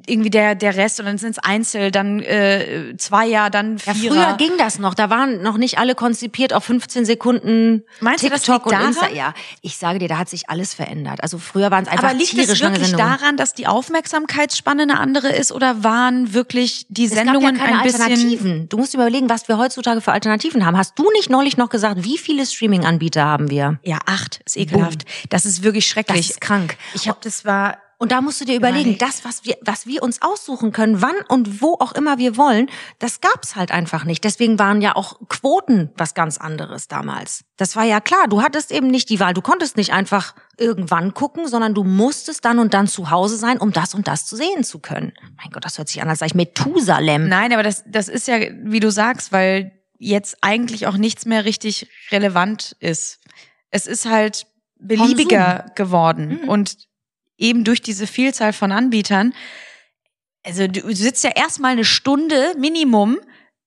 irgendwie der der Rest und dann sind es Einzel, dann äh, Zweier, dann Ja, Vierer. früher ging das noch. Da waren noch nicht alle konzipiert auf 15 Sekunden Meinst du, das TikTok und Insta. Ja, ich sage dir, da hat sich alles verändert. Also früher waren es einfach aber liegt tierisch es wirklich daran, dass die Aufmerksamkeitsspanne eine andere ist oder waren wirklich die Es gab Sendungen ja keine ein bisschen Alternativen. Du musst überlegen, was wir heutzutage für Alternativen haben. Hast du nicht neulich noch gesagt, wie viele Streaming-Anbieter haben wir? Ja, acht ist ekelhaft. Das ist wirklich schrecklich. Das ist krank. Ich habe das war Und da musst du dir überlegen, Überleg. das, was wir, was wir uns aussuchen können, wann und wo auch immer wir wollen, das gab's halt einfach nicht. Deswegen waren ja auch Quoten was ganz anderes damals. Das war ja klar. Du hattest eben nicht die Wahl. Du konntest nicht einfach irgendwann gucken, sondern du musstest dann und dann zu Hause sein, um das und das zu sehen zu können. Mein Gott, das hört sich an, als sei ich Methusalem. Nein, aber das das ist ja wie du sagst, weil jetzt eigentlich auch nichts mehr richtig relevant ist. Es ist halt beliebiger geworden Mhm. und eben durch diese Vielzahl von Anbietern. Also du sitzt ja erstmal eine Stunde Minimum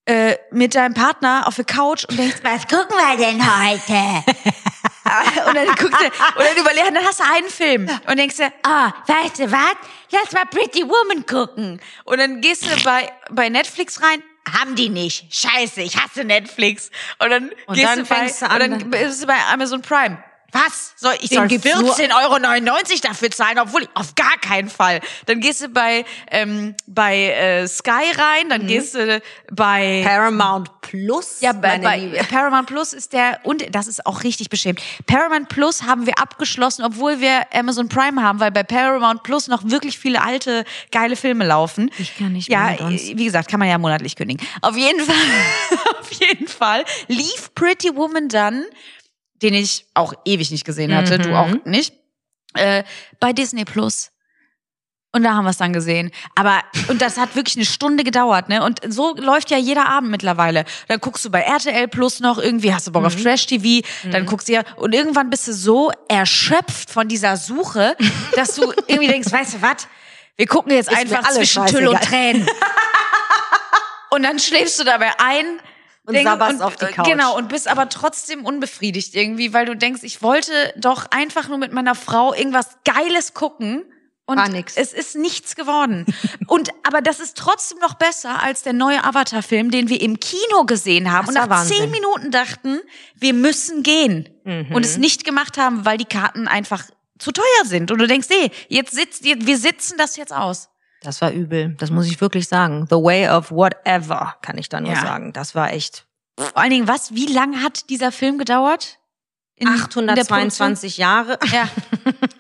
äh, mit deinem Partner auf der Couch und denkst, was gucken wir denn heute? [laughs] und dann guckst du, und dann überlegst, dann hast du einen Film und denkst dir, ah, weißt du was? Lass mal Pretty Woman gucken. Und dann gehst du bei, bei Netflix rein, haben die nicht. Scheiße, ich hasse Netflix. Und dann Und gehst dann du bei, fängst du an, und dann bist du bei Amazon Prime. Was? Soll ich Den soll gibt's nur- 14,99 Euro dafür zahlen, obwohl ich auf gar keinen Fall. Dann gehst du bei ähm, bei äh, Sky rein, dann gehst du bei Paramount Plus. ja, bei, bei. Paramount Plus ist der, und das ist auch richtig beschämt. Paramount Plus haben wir abgeschlossen, obwohl wir Amazon Prime haben, weil bei Paramount Plus noch wirklich viele alte, geile Filme laufen. Ich kann nicht Ja, mehr uns. wie gesagt, kann man ja monatlich kündigen. Auf jeden [laughs] Fall, auf jeden Fall lief Pretty Woman dann, den ich auch ewig nicht gesehen hatte, du auch nicht, äh, bei Disney Plus. Und da haben wir es dann gesehen. Aber, und das hat wirklich eine Stunde gedauert, ne? Und so läuft ja jeder Abend mittlerweile. Dann guckst du bei RTL Plus noch irgendwie, hast du Bock auf Mhm. Trash-TV, dann guckst du ja, und irgendwann bist du so erschöpft von dieser Suche, [laughs] dass du irgendwie denkst, weißt du was? Wir gucken jetzt mir einfach alles zwischen Tüll und. Tränen. [laughs] und dann schläfst du dabei ein. Und sabberst auf die Couch. Genau, und bist aber trotzdem unbefriedigt irgendwie, weil du denkst, ich wollte doch einfach nur mit meiner Frau irgendwas Geiles gucken. Und War nix. es ist nichts geworden. [laughs] und aber das ist trotzdem noch besser als der neue Avatar-Film, den wir im Kino gesehen haben Das und nach war Wahnsinn. zehn Minuten dachten, wir müssen gehen Mhm. und es nicht gemacht haben, weil die Karten einfach zu teuer sind. Und du denkst, nee, jetzt sitzt, wir sitzen das jetzt aus. Das war übel. Das muss ich wirklich sagen. The way of whatever, kann ich da nur Ja. sagen. Das war echt Vor allen Dingen, was? Wie lange hat dieser Film gedauert? In- in der Produktion? 822 Jahre. Ja. [laughs]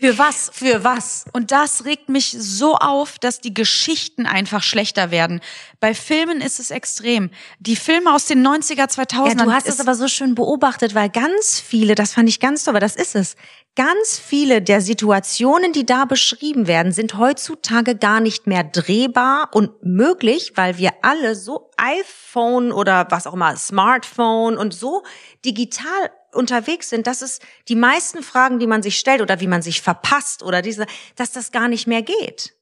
Für was? Für was? Und das regt mich so auf, dass die Geschichten einfach schlechter werden. Bei Filmen ist es extrem. Die Filme aus den 90er, 2000er. Ja, du hast es aber so schön beobachtet, weil ganz viele, das fand ich ganz toll, aber das ist es. Ganz viele der Situationen, die da beschrieben werden, sind heutzutage gar nicht mehr drehbar und möglich, weil wir alle so iPhone oder was auch immer, Smartphone und so digital unterwegs sind, dass es die meisten Fragen, die man sich stellt oder wie man sich verpasst oder diese, dass das gar nicht mehr geht.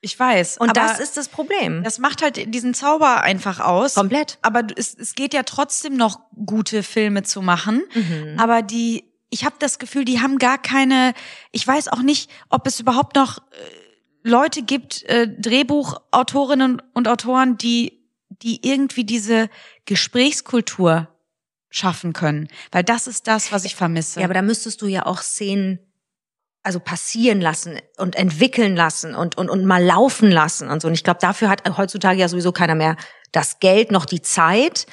ich weiß. Und das ist das Problem. das macht halt diesen Zauber einfach aus. Komplett. Aber es, es geht ja trotzdem noch gute Filme zu machen. Mhm. Aber die, ich habe das Gefühl, die haben gar keine. Ich weiß auch nicht, ob es überhaupt noch äh, Leute gibt, äh, Drehbuchautorinnen und Autoren, die, die irgendwie diese Gesprächskultur schaffen können. Weil das ist das, was ich vermisse. Ja, aber da müsstest du ja auch Szenen also passieren lassen und entwickeln lassen und, und, und mal laufen lassen und so. Und ich glaube, dafür hat heutzutage ja sowieso keiner mehr das Geld noch die Zeit.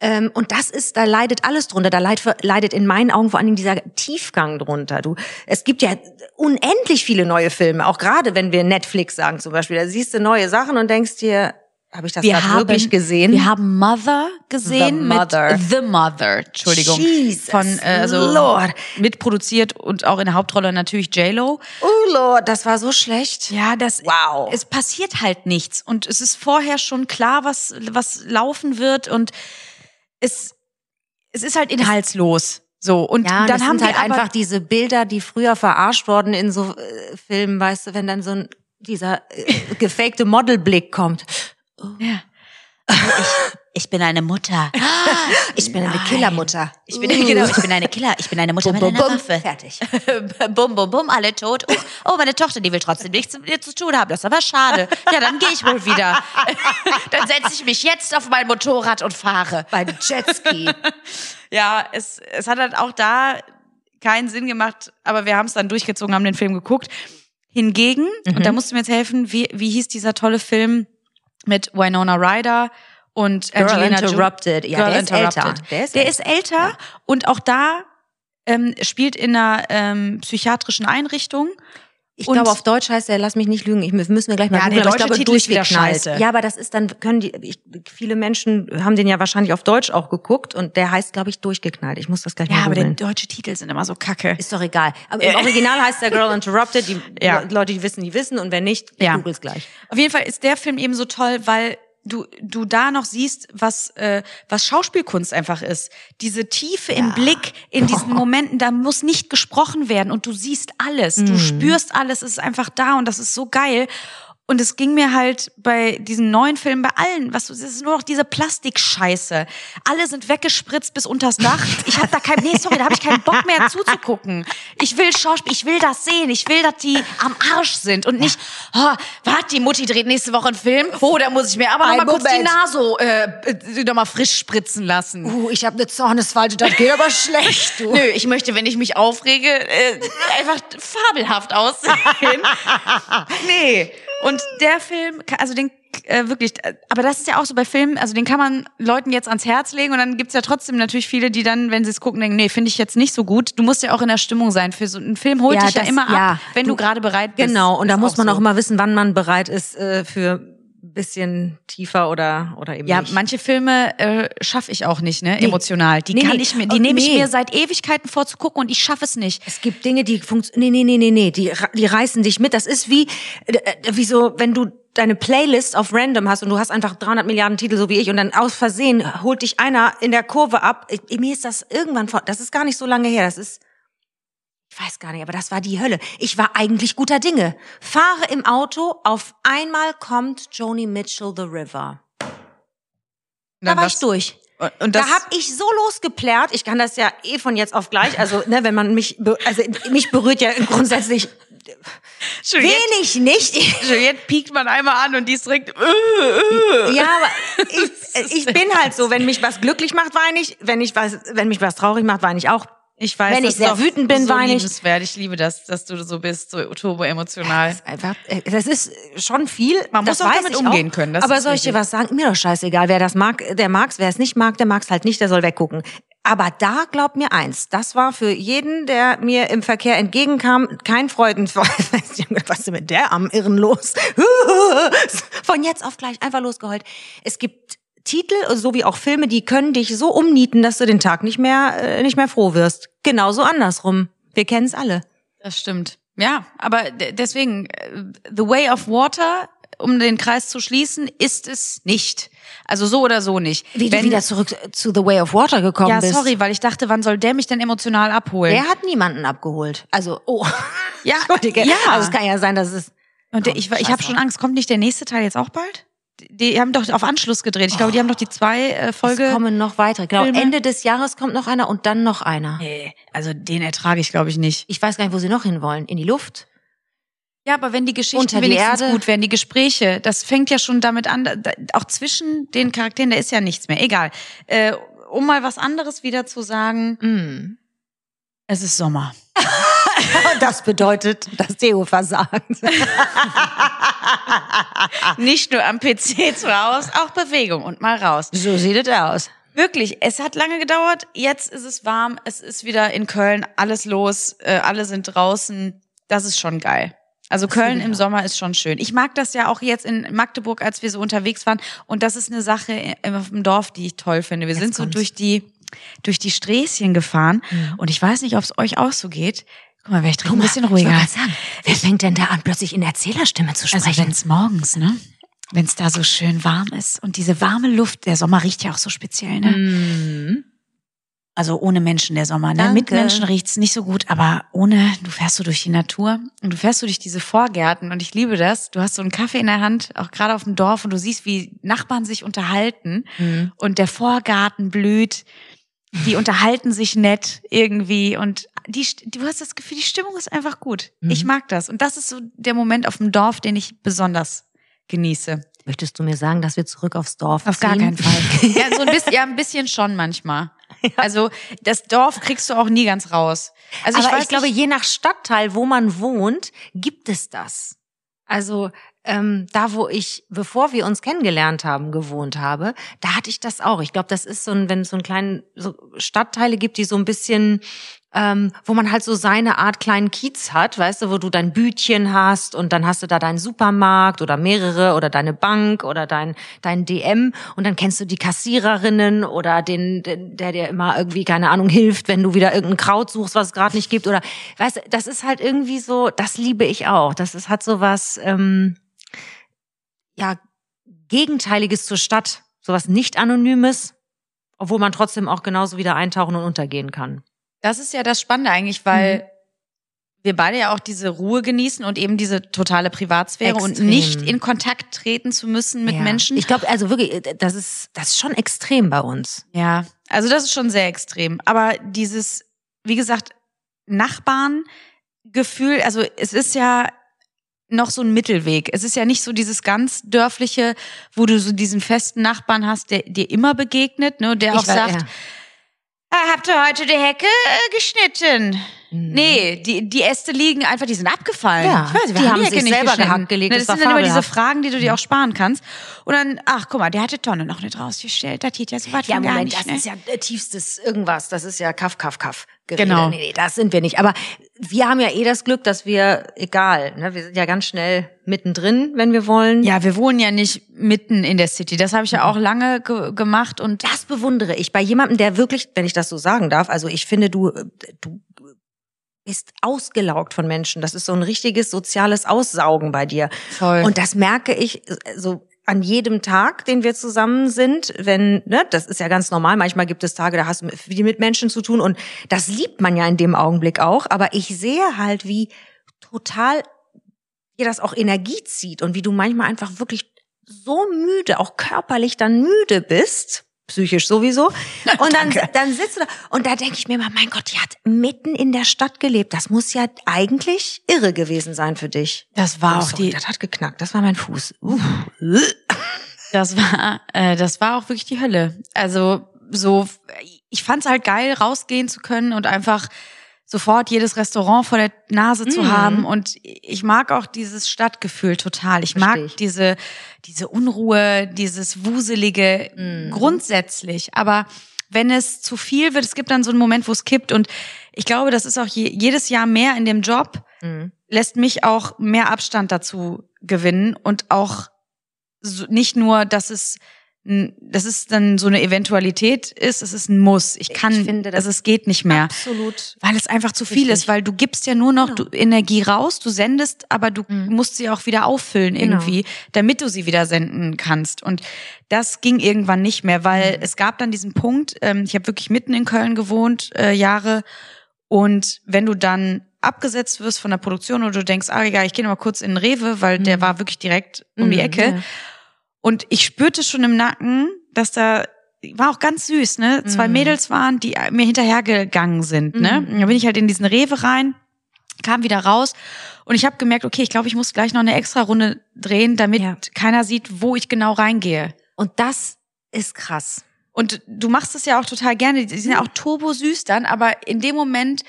Ähm, und das ist, da leidet alles drunter. Da leidet, in meinen Augen vor allen Dingen dieser Tiefgang drunter. Du, es gibt ja unendlich viele neue Filme, auch gerade wenn wir Netflix sagen zum Beispiel. Da siehst du neue Sachen und denkst dir, habe ich das wir haben, wirklich gesehen? Wir haben Mother gesehen The Mother. mit The Mother, Entschuldigung, Jesus von äh, also Lord. mitproduziert und auch in der Hauptrolle natürlich J Lo. oh Lord, das war so schlecht. Ja, das Wow. es passiert halt nichts und es ist vorher schon klar, was was laufen wird und es es ist halt inhaltslos. So und Ja, dann das haben sind halt einfach diese Bilder, die früher verarscht wurden in so äh, Filmen, weißt du, wenn dann so ein dieser äh, gefakte Modelblick kommt. Ja. Also ich, ich bin eine Mutter. [gasps] Ich bin eine Killermutter. Ich bin genau, ich bin eine Killer, ich bin eine Mutter mit Bum, einer bum, Waffe. fertig. [laughs] bum, bum, bum, alle tot. Oh, oh, meine Tochter, die will trotzdem nichts mit mir zu tun haben. Das ist aber schade. Ja, dann gehe ich wohl wieder. [laughs] dann setze ich mich jetzt auf mein Motorrad und fahre. Beim Jetski. [laughs] Ja, es, es hat halt auch da keinen Sinn gemacht, aber wir haben es dann durchgezogen, haben den Film geguckt. Hingegen, und Mhm. da musst du mir jetzt helfen, wie, wie hieß dieser tolle Film mit Winona Ryder und Girl Angelina Jo- Interrupted. Ja, Girl der ist Interrupted. älter. Der ist Der älter. ist älter und auch da ähm, spielt in einer ähm, psychiatrischen Einrichtung. Ich Und- glaube, auf Deutsch heißt er, lass mich nicht lügen, ich müssen wir gleich mal Ja, googeln, aber ich glaube, durchgeknallt. Ja, aber das ist dann, können die, ich, viele Menschen haben den ja wahrscheinlich auf Deutsch auch geguckt und der heißt, glaube ich, durchgeknallt. Ich muss das gleich Ja, mal aber googeln. der deutsche Titel sind immer so kacke. Ist doch egal. Aber im Original heißt der Girl Interrupted. Die Ja. Leute, die wissen, die wissen. Und wenn nicht, Ja. googles gleich. Auf jeden Fall ist der Film eben so toll, weil du du da noch siehst, was äh, was Schauspielkunst einfach ist. Diese Tiefe im Blick in diesen [laughs] Momenten, da muss nicht gesprochen werden und du siehst alles, du spürst alles, es ist einfach da und das ist so geil. Und es ging mir halt bei diesen neuen Filmen, bei allen, was es ist nur noch diese Plastikscheiße. Alle sind weggespritzt bis unters Dach. Ich habe da kein, nee, sorry, da habe ich keinen Bock mehr zuzugucken. Ich will Schauspiel, ich will das sehen. Ich will, dass die am Arsch sind und nicht, oh, warte, die Mutti dreht nächste Woche einen Film. Oh, da muss ich mir aber noch Ein mal kurz die. Nase äh, noch mal frisch spritzen lassen. Uh, ich habe eine Zornesfalte, das geht aber schlecht, du. [laughs] Nö, ich möchte, wenn ich mich aufrege, äh, einfach fabelhaft aussehen. [laughs] nee. Und der Film, also den äh, wirklich, äh, aber das ist ja auch so bei Filmen, also den kann man Leuten jetzt ans Herz legen und dann gibt's ja trotzdem natürlich viele, die dann, wenn sie es gucken, denken, nee, finde ich jetzt nicht so gut. Du musst ja auch in der Stimmung sein. Für so einen Film holt Ja, dich ja das- immer ja. ab, wenn du, Du- gerade bereit bist. Genau, und da muss man so. auch immer wissen, wann man bereit ist äh, für bisschen tiefer oder, oder eben Ja, nicht. manche Filme äh, schaffe ich auch nicht, ne? Emotional. Die Nee, kann nee. ich mir, die Und nehme ich nee. mir seit Ewigkeiten vor zu gucken und ich schaffe es nicht. Es gibt Dinge, die funktionieren. Nee, nee, nee, nee, nee. Die, die reißen dich mit. Das ist wie, äh, äh, wie so, wenn du deine Playlist auf random hast und du hast einfach 300 Milliarden Titel, so wie ich, und dann aus Versehen holt dich einer in der Kurve ab. Ich, mir ist das irgendwann vor, das ist gar nicht so lange her. Das ist, ich weiß gar nicht, aber das war die Hölle. Ich war eigentlich guter Dinge. Fahre im Auto, auf einmal kommt Joni Mitchell The River. Da war ich durch. Und, und Da das, hab ich so losgeplärt. Ich kann das ja eh von jetzt auf gleich. Also, ne, wenn man mich, also mich berührt ja grundsätzlich Juliette, wenig nicht. Juliette piekt man einmal an und die ist direkt. Äh, äh. Ja, aber [laughs] ich, ich bin halt so. Wenn mich was glücklich macht, weine ich. Wenn ich was, wenn mich was traurig macht, weine ich auch. Ich weiß, Wenn das ich sehr ist auch wütend bin, so weine ich. Ich liebe das, dass du so bist, so turbo emotional. Einfach, äh, das ist schon viel. Man das muss auch damit umgehen können, das aber ist wichtig. was sagen? Mir doch scheißegal. Wer das mag, der mag's. Wer es nicht mag, der mag's halt nicht. Der soll weggucken. Aber da glaub mir eins, das war für jeden, der mir im Verkehr entgegenkam, kein Freudenfall. [laughs] Was ist denn mit der am Irren los? [laughs] Von jetzt auf gleich einfach losgeheult. Es gibt Titel, so wie auch Filme, die können dich so umnieten, dass du den Tag nicht mehr, äh, nicht mehr froh wirst. Genauso andersrum. Wir kennen's alle. Das stimmt. Ja, aber de- deswegen, äh, The Way of Water, um den Kreis zu schließen, ist es nicht. Also so oder so nicht. Wie Wenn- du wieder zurück zu The Way of Water gekommen Ja, bist. sorry, weil ich dachte, wann soll der mich denn emotional abholen? Der hat niemanden abgeholt. Also, oh. Ja, [laughs] ja. Also es kann ja sein, dass es. Und der, ich, ich habe schon. Angst, kommt nicht der nächste Teil jetzt auch bald? Die, haben doch auf Anschluss gedreht. Ich glaube, die haben doch die zwei äh, Es Folge. kommen noch weitere. Genau, Filme. Ende des Jahres kommt noch einer und dann noch einer. Nee, also den ertrage ich, glaube ich, nicht. Ich weiß gar nicht, wo sie noch hinwollen. In die Luft? Ja, aber wenn die Geschichten Unter die wenigstens Erde. gut werden, die Gespräche, das fängt ja schon damit an, da, auch zwischen den Charakteren, da ist ja nichts mehr. Egal. Äh, um mal was anderes wieder zu sagen, Mm. es ist Sommer. [laughs] [laughs] Das bedeutet, dass Theo versagt. [laughs] Nicht nur am PC zu Hause, auch Bewegung und mal raus. So sieht es aus. Wirklich, es hat lange gedauert. Jetzt ist es warm. Es ist wieder in Köln alles los. Äh, alle sind draußen. Das ist schon geil. Also Köln liebe ich im. Sommer ist schon schön. Ich mag das ja auch jetzt in Magdeburg, als wir so unterwegs waren. Und das ist eine Sache im- dem Dorf, die ich toll finde. Wir sind so kommt's. durch die durch die Sträßchen gefahren. Und ich weiß nicht, ob es euch auch so geht. Guck mal, wäre ich trinke ein bisschen ruhiger. sagen, wer fängt denn da an, plötzlich in Erzählerstimme zu Also sprechen? wenn es morgens, ne? Wenn es da so schön warm ist und diese warme Luft, der Sommer riecht ja auch so speziell, ne? Mhm. Also ohne Menschen der Sommer, ne? Danke. Mit Menschen riecht's nicht so gut, aber ohne, du fährst so durch die Natur und du fährst so durch diese Vorgärten und ich liebe das. Du hast so einen Kaffee in der Hand, auch gerade auf dem Dorf und du siehst, wie Nachbarn sich unterhalten Mhm. und der Vorgarten blüht. Die unterhalten sich nett irgendwie und die, du hast das Gefühl, die Stimmung ist einfach gut. Mhm. Ich mag das und das ist so der Moment auf dem Dorf, den ich besonders genieße. Möchtest du mir sagen, dass wir zurück aufs Dorf Auf ziehen? gar keinen Fall. [laughs] ja, so ein bisschen, ja, ein bisschen schon manchmal. Also das Dorf kriegst du auch nie ganz raus. Also Aber ich, ich, weiß glaube, nicht, je nach Stadtteil, wo man wohnt, gibt es das. Also ähm, da, wo ich, bevor wir uns kennengelernt haben, gewohnt habe, da hatte ich das auch. Ich glaube, das ist so ein, wenn es so einen kleinen so Stadtteile gibt, die so ein bisschen, ähm, wo man halt so seine Art kleinen Kiez hat, weißt du, wo du dein Bütchen hast und dann hast du da deinen Supermarkt oder mehrere oder deine Bank oder dein dein DM und dann kennst du die Kassiererinnen oder den, der dir immer irgendwie keine Ahnung hilft, wenn du wieder irgendein Kraut suchst, was es gerade nicht gibt oder weißt du, das ist halt irgendwie so, das liebe ich auch. Das ist hat so was ähm, ja gegenteiliges zur Stadt, sowas nicht anonymes, obwohl man trotzdem auch genauso wieder eintauchen und untergehen kann. Das ist ja das Spannende eigentlich, weil wir beide ja auch diese Ruhe genießen und eben diese totale Privatsphäre und Extrem. nicht in Kontakt treten zu müssen mit Ja. Menschen. Ich glaube, also wirklich, das ist, das ist schon extrem bei uns. Ja, also das ist schon sehr extrem. Aber dieses, wie gesagt, Nachbarngefühl, also es ist ja noch so ein Mittelweg. Es ist ja nicht so dieses ganz dörfliche, wo du so diesen festen Nachbarn hast, der dir immer begegnet, ne, der auch weiß, sagt, ja. Ah, habt ihr heute die Hecke äh, geschnitten? Nee, die, die Äste liegen einfach, die sind abgefallen. Mhm. Ja, ich weiß, wir die haben die sich selber gehackt gelegt, Ne, das Das sind dann immer diese. Fragen, die du dir auch sparen kannst. Und dann, ach, guck mal, der hat die Tonne noch nicht rausgestellt. Das geht ja so weit Ja, von gar Moment, nicht. das ne? ist ja äh, tiefstes irgendwas. Das ist ja Kaff, Kaff, Kaff. Gerede. Genau. Nee, nee, das sind wir nicht. Aber wir haben ja eh das Glück, dass wir, egal, ne, wir sind ja ganz schnell mittendrin, wenn wir wollen. Ja, wir wohnen ja nicht mitten in der City. Das habe ich ja auch lange ge gemacht und Das bewundere ich bei jemandem, der wirklich, wenn ich das so sagen darf, also ich finde, du, äh, du bist ausgelaugt von Menschen. Das ist so ein richtiges soziales Aussaugen bei dir. Voll. Und das merke ich äh, so an jedem Tag, den wir zusammen sind, wenn, ne, das ist ja ganz normal. Manchmal gibt es Tage, da hast du viel mit Menschen zu tun und das liebt man ja in dem Augenblick auch. Aber ich sehe halt, wie total dir das auch Energie zieht und wie du manchmal einfach wirklich so müde, auch körperlich dann müde bist, psychisch sowieso. [laughs] Und dann, dann sitzt du da und da denke ich mir immer, mein Gott, die hat mitten in der Stadt gelebt. Das muss ja eigentlich irre gewesen sein für dich. das war Oh, auch sorry, die, das hat geknackt. Das war mein Fuß. Uff. [laughs] das war, äh, das war auch wirklich die Hölle. Also so, ich fand's halt geil, rausgehen zu können und einfach sofort jedes Restaurant vor der Nase zu Mhm. haben. Und ich mag auch dieses Stadtgefühl total. Ich mag Versteh ich. diese, diese Unruhe, dieses Wuselige Mhm. grundsätzlich. Aber wenn es zu viel wird, es gibt dann so einen Moment, wo es kippt. Und ich glaube, das ist auch je, jedes Jahr mehr in dem Job, Mhm. lässt mich auch mehr Abstand dazu gewinnen und auch so, nicht nur, dass es dass es dann so eine Eventualität ist, es ist ein Muss. Ich kann, Ich finde, das also es geht nicht mehr. Absolut. Weil es einfach zu viel Richtig. ist, weil du gibst ja nur noch du, Energie raus, du sendest, aber du musst sie auch wieder auffüllen Genau. irgendwie, damit du sie wieder senden kannst. Und das ging irgendwann nicht mehr, weil es gab dann diesen Punkt, ähm, ich habe wirklich mitten in Köln gewohnt, äh, Jahre, und wenn du dann abgesetzt wirst von der Produktion oder du denkst, ah egal, ich gehe noch mal kurz in den Rewe, weil der war wirklich direkt um die Mhm, Ecke. ja. Und ich spürte schon im Nacken, dass da war auch ganz süß, ne? Zwei Mhm. Mädels waren, die mir hinterhergegangen sind, ne? Da bin ich halt in diesen Rewe rein, kam wieder raus und ich habe gemerkt, okay, ich glaube, ich muss gleich noch eine extra Runde drehen, damit Ja. keiner sieht, wo ich genau reingehe. Und das ist krass. Und du machst es ja auch total gerne. Die sind ja auch turbo süß dann, aber in dem Moment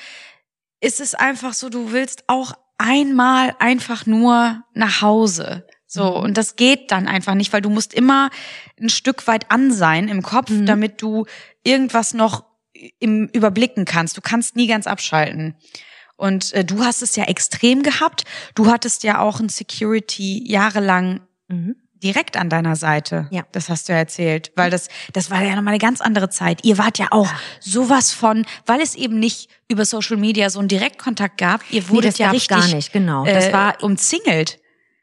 ist es einfach so, du willst auch einmal einfach nur nach Hause. So, und das geht dann einfach nicht, weil du musst immer ein Stück weit an sein im Kopf, damit du irgendwas noch im Überblicken kannst. Du kannst nie ganz abschalten. Und äh, du hast es ja extrem gehabt. Du hattest ja auch ein Security jahrelang direkt an deiner Seite. Ja. Das hast du ja erzählt, weil das das war ja nochmal eine ganz andere Zeit. Ihr wart ja auch sowas von, weil es eben nicht über Social Media so einen Direktkontakt gab. Ihr wurdet das ja richtig gar nicht, genau. Das äh, war- umzingelt.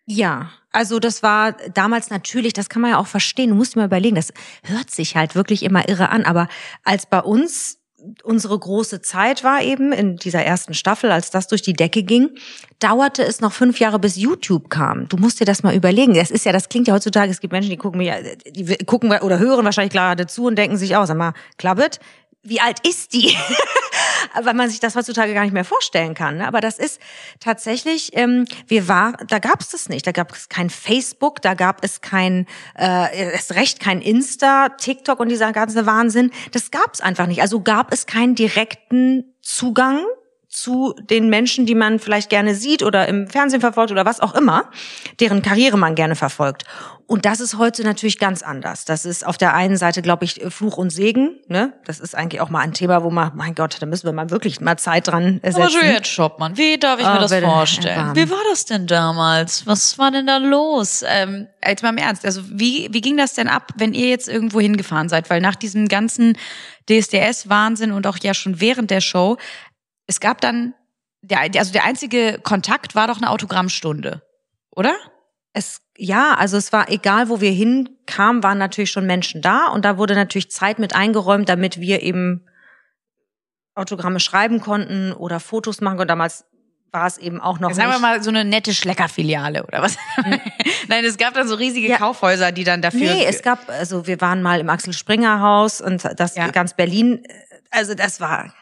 Ja, also das war damals natürlich, das kann man ja auch verstehen. Du musst mal überlegen, das hört sich halt wirklich immer irre an. Aber als bei uns unsere große Zeit war eben in dieser ersten Staffel, als das durch die Decke ging, dauerte es noch fünf Jahre, bis YouTube kam. Du musst dir das mal überlegen. Das ist ja, das klingt ja heutzutage, es gibt Menschen, die gucken mir, die gucken oder hören wahrscheinlich gerade zu und denken sich auch, sag mal, Klappet, wie alt ist die? [laughs] weil man sich das heutzutage gar nicht mehr vorstellen kann. Ne? Aber das ist tatsächlich, ähm, wir war, da gab es das nicht. Da gab es kein Facebook, da gab es kein, äh, erst recht kein Insta, TikTok und dieser ganze Wahnsinn. Das gab es einfach nicht. Also gab es keinen direkten Zugang zu den Menschen, die man vielleicht gerne sieht oder im Fernsehen verfolgt oder was auch immer, deren Karriere man gerne verfolgt. Und das ist heute natürlich ganz anders. Das ist auf der einen Seite, glaube ich, Fluch und Segen. Ne? Das ist eigentlich auch mal ein Thema, wo man, mein Gott, da müssen wir mal wirklich mal Zeit dran Aber setzen. Juliette Schoppmann, wie darf ich Oh, mir das vorstellen? Wie war das denn damals? Was war denn da los? Ähm, jetzt mal im Ernst, also wie, wie ging das denn ab, wenn ihr jetzt irgendwo hingefahren seid? Weil nach diesem ganzen DSDS-Wahnsinn und auch ja schon während der Show, es gab dann, der, also der einzige Kontakt war doch eine Autogrammstunde, oder? Es, ja, also es war egal, wo wir hinkamen, waren natürlich schon Menschen da und da wurde natürlich Zeit mit eingeräumt, damit wir eben Autogramme schreiben konnten oder Fotos machen konnten. Damals war es eben auch noch Sagen wir mal so eine nette Schleckerfiliale oder was? [laughs] Nein, es gab dann so riesige Kaufhäuser, die dann dafür. Nee, es gab, also wir waren mal im Axel Springer Haus und das Ja. ganz Berlin, also das war,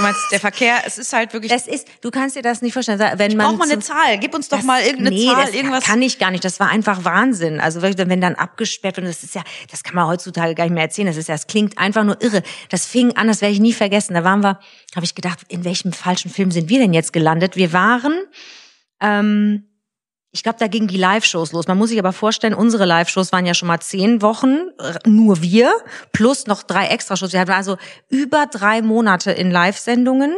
du meinst, der Verkehr, es ist halt wirklich. das ist, du kannst dir das nicht vorstellen, wenn man Braucht man eine Zahl? Gib uns doch Das- mal irgendeine nee, Zahl, das irgendwas. kann ich gar nicht. Das war einfach Wahnsinn. Also wirklich, wenn dann abgesperrt wird, das ist ja, das kann man heutzutage gar nicht mehr erzählen. Das ist ja, das klingt einfach nur irre. Das fing an, das werde ich nie vergessen. Da waren wir, habe ich gedacht, in welchem falschen Film sind wir denn jetzt gelandet? Wir waren, ähm, ich glaube, da gingen die Live-Shows los. Man muss sich aber vorstellen, unsere Live-Shows waren ja schon mal zehn Wochen, nur wir, plus noch drei Extra-Shows. Wir hatten also über drei Monate in Live-Sendungen.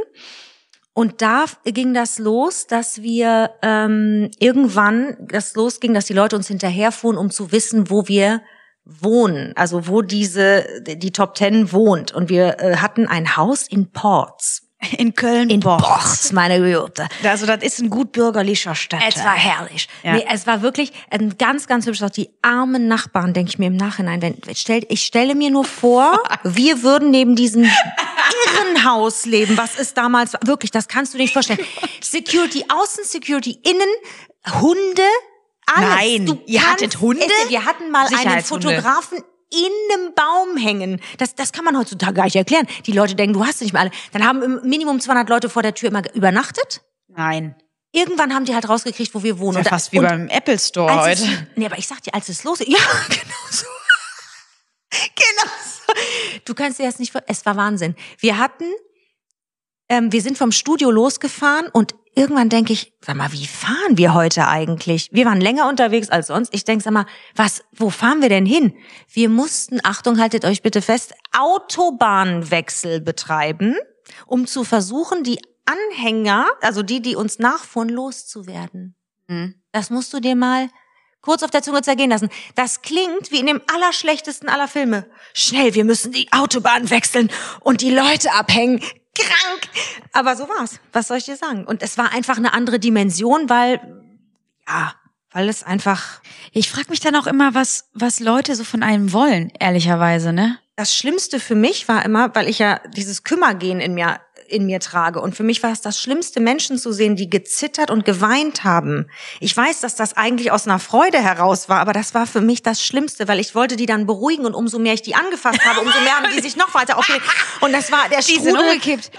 Und da ging das los, dass wir ähm, irgendwann das losging, dass die Leute uns hinterherfuhren, um zu wissen, wo wir wohnen, also wo diese die Top Ten wohnt. Und wir äh, hatten ein Haus in Ports. In Köln. In. Ports, meine Güte. Also das ist ein gut bürgerlicher Stadtteil. Es war herrlich. Ja. Nee, es war wirklich ein ganz, ganz hübsch. Auch die armen Nachbarn, denke ich mir im Nachhinein. Wenn, stell, ich stelle mir nur vor, wir würden neben diesem Irrenhaus leben, was es damals. Wirklich, das kannst du nicht vorstellen. [laughs] Security, Außensecurity, innen, Hunde, alles. Nein, Du ihr kannst hattet Hunde? Wir hatten mal einen. Fotografen in einem Baum hängen. Das, das kann man heutzutage gar nicht erklären. Die Leute denken, du hast sie nicht mehr alle. Dann haben im Minimum 200 Leute vor der Tür immer übernachtet. Nein. Irgendwann haben die halt rausgekriegt, wo wir wohnen. Das ist ja fast wie und beim Apple Store heute. Es, nee, aber ich sag dir, als es los Ja, [laughs] genau so. [laughs] genau so. Du kannst dir das nicht vor. Es war Wahnsinn. Wir hatten, ähm, wir sind vom Studio losgefahren und irgendwann denke ich, sag mal, wie fahren wir heute eigentlich? Wir waren länger unterwegs als sonst. Ich denke, sag mal, was, wo fahren wir denn hin? Wir mussten, Achtung, haltet euch bitte fest, Autobahnwechsel betreiben, um zu versuchen, die Anhänger, also die, die uns nachfuhren, loszuwerden. Hm. Das musst du dir mal kurz auf der Zunge zergehen lassen. Das klingt wie in dem allerschlechtesten aller Filme. Schnell, wir müssen die Autobahn wechseln und die Leute abhängen. Krank. Aber so war's. Was soll ich dir sagen? Und es war einfach eine andere Dimension, weil, ja, weil es einfach, Ich frage mich dann auch immer, was, was Leute so von einem wollen, ehrlicherweise, ne? das Schlimmste für mich war immer, weil ich ja dieses Kümmergehen in mir in mir trage. Und für mich war es das Schlimmste, Menschen zu sehen, die gezittert und geweint haben. Ich weiß, dass das eigentlich aus einer Freude heraus war, aber das war für mich das Schlimmste, weil ich wollte die dann beruhigen und umso mehr ich die angefasst habe, umso mehr haben die sich noch weiter aufgeregt. Und das war der Die sind umgekippt.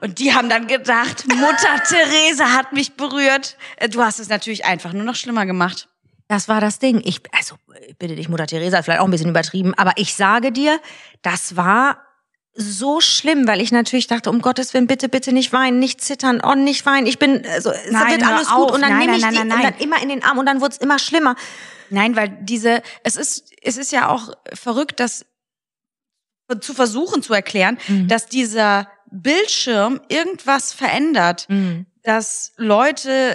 Und die haben dann gedacht, Mutter Therese hat mich berührt. Äh, Du hast es natürlich einfach nur noch schlimmer gemacht. Das war das Ding. Ich, also, ich bitte dich, Mutter Theresa, vielleicht auch ein bisschen übertrieben, aber ich sage dir, das war so schlimm, weil ich natürlich dachte, um Gottes Willen, bitte, bitte nicht weinen, nicht zittern, oh, nicht weinen. Ich bin, also, es Nein, wird alles gut. Und dann Nein, nehme ich nein, die und dann immer in den Arm und dann wurde es immer schlimmer. Nein, weil diese, es ist, es ist ja auch verrückt, dass zu versuchen zu erklären, dass dieser Bildschirm irgendwas verändert, dass Leute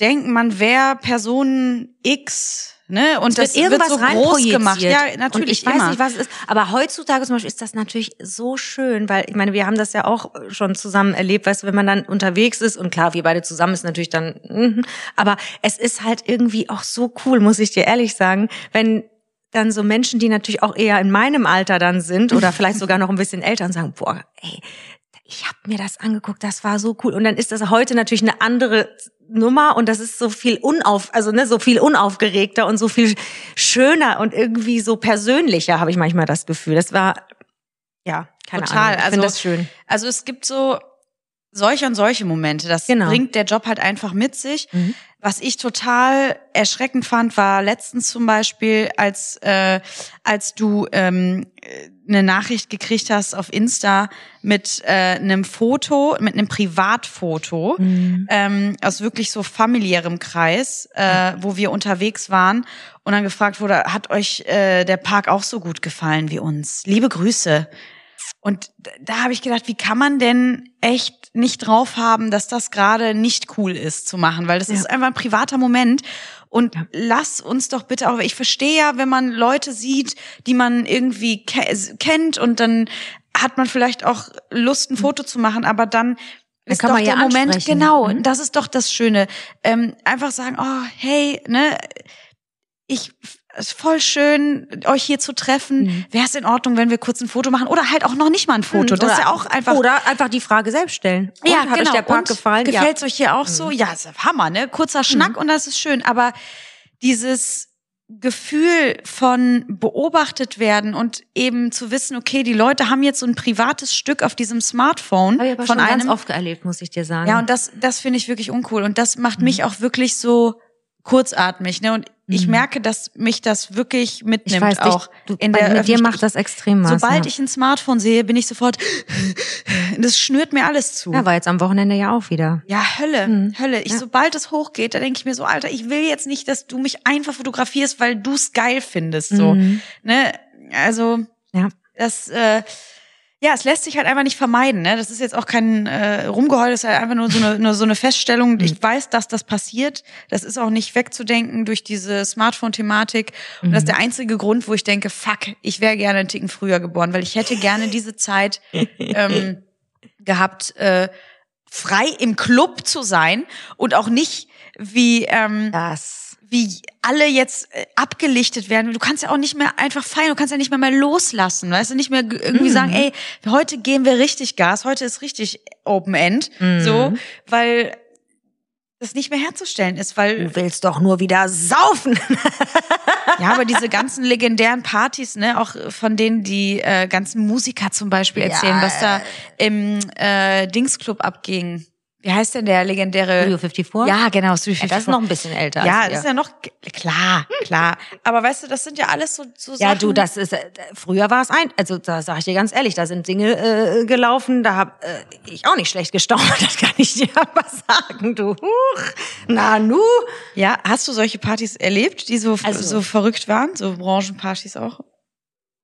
denken, man wäre Person X, ne? Und das wird irgendwas wird so groß gemacht. Ja, natürlich Und ich weiß immer. nicht, was es ist. Aber heutzutage zum Beispiel ist das natürlich so schön, weil ich meine, wir haben das ja auch schon zusammen erlebt, weißt du, wenn man dann unterwegs ist und klar, wir beide zusammen ist natürlich dann, mhm. aber es ist halt irgendwie auch so cool, muss ich dir ehrlich sagen, wenn dann so Menschen, die natürlich auch eher in meinem Alter dann sind oder vielleicht sogar noch ein bisschen älter und sagen, boah, ey, ich habe mir das angeguckt, das war so cool. Und dann ist das heute natürlich eine andere Nummer und das ist so viel unauf, also ne, so viel unaufgeregter und so viel schöner und irgendwie so persönlicher, habe ich manchmal das Gefühl. Das war ja keine Total. Ahnung. Ich also, das schön. Also es gibt so solche und solche Momente. Das Genau. bringt der Job halt einfach mit sich. Mhm. Was ich total erschreckend fand, war letztens zum Beispiel, als äh, als du ähm, äh, eine Nachricht gekriegt hast auf Insta mit äh, einem Foto, mit einem Privatfoto Mhm. ähm, aus wirklich so familiärem Kreis, äh, wo wir unterwegs waren und dann gefragt wurde, hat euch äh, der Park auch so gut gefallen wie uns? Liebe Grüße. Und da habe ich gedacht, wie kann man denn echt nicht drauf haben, dass das gerade nicht cool ist zu machen, weil das ist einfach ein privater Moment. Und lass uns doch bitte auch, ich verstehe ja, wenn man Leute sieht, die man irgendwie ke kennt und dann hat man vielleicht auch Lust, ein Foto zu machen, aber dann ist kann doch man ja der Moment, ansprechen. genau, Mhm. das ist doch das Schöne. Ähm, einfach sagen, oh, hey, ne, ich es ist voll schön, euch hier zu treffen. Mhm. Wäre es in Ordnung, wenn wir kurz ein Foto machen? Oder halt auch noch nicht mal ein Foto. Das ist ja auch einfach. Oder einfach die Frage selbst stellen. Und, ja, hat genau. euch der Park Und gefallen? Gefällt es euch hier auch so? Ja, ist Hammer, ne? Kurzer Schnack und das ist schön. Aber dieses Gefühl von beobachtet werden und eben zu wissen, okay, die Leute haben jetzt so ein privates Stück auf diesem Smartphone Habe ich aber von schon einem. ganz oft erlebt, muss ich dir sagen. Ja, und das, das finde ich wirklich uncool. Und das macht mich Mhm. auch wirklich so kurzatmig, ne? Und ich merke, dass mich das wirklich mitnimmt ich weiß auch dich, du, in der mit dir macht das extrem was. Sobald ja. ich ein Smartphone sehe, bin ich sofort, das schnürt mir alles zu. ja, war jetzt am Wochenende ja auch wieder. Ja, Hölle, Mhm. Hölle. Ich, Ja. sobald es hochgeht, da denke ich mir so, Alter, ich will jetzt nicht, dass du mich einfach fotografierst, weil du es geil findest, so. Mhm. Ne? Also, Ja. das, äh, ja, es lässt sich halt einfach nicht vermeiden, ne? Das ist jetzt auch kein äh, Rumgeheul, das ist halt einfach nur so eine, nur so eine Feststellung. Mhm. Ich weiß, dass das passiert. Das ist auch nicht wegzudenken durch diese Smartphone-Thematik. Und Mhm. das ist der einzige Grund, wo ich denke, fuck, ich wäre gerne einen Ticken früher geboren, weil ich hätte gerne diese Zeit ähm, [laughs] gehabt, äh, frei im Club zu sein und auch nicht wie ähm, Das. Wie alle jetzt äh, abgelichtet werden. Du kannst ja auch nicht mehr einfach feiern, du kannst ja nicht mehr mal loslassen, weißt du, nicht mehr irgendwie sagen, ey, heute geben wir richtig Gas, heute ist richtig Open End, so, weil das nicht mehr herzustellen ist, weil Du willst doch nur wieder saufen. [laughs] ja, aber diese ganzen legendären Partys, ne, auch von denen die äh, ganzen Musiker zum Beispiel erzählen, Ja, was da im äh, Dingsclub abging. Wie heißt denn der legendäre? Studio 54? Ja, genau, Studio Ja, das ist noch ein bisschen älter Ja, das ist ja noch klar, klar. Aber weißt du, das sind ja alles so, so Ja, Sachen. du, das ist äh, früher war es ein, also da sage ich dir ganz ehrlich, da sind Dinge äh, gelaufen, da hab äh, ich auch nicht schlecht gestaunt, [laughs] das kann ich dir aber sagen, du. Huch, na nu. Ja, hast du solche Partys erlebt, die so Also- so verrückt waren, so Branchenpartys auch?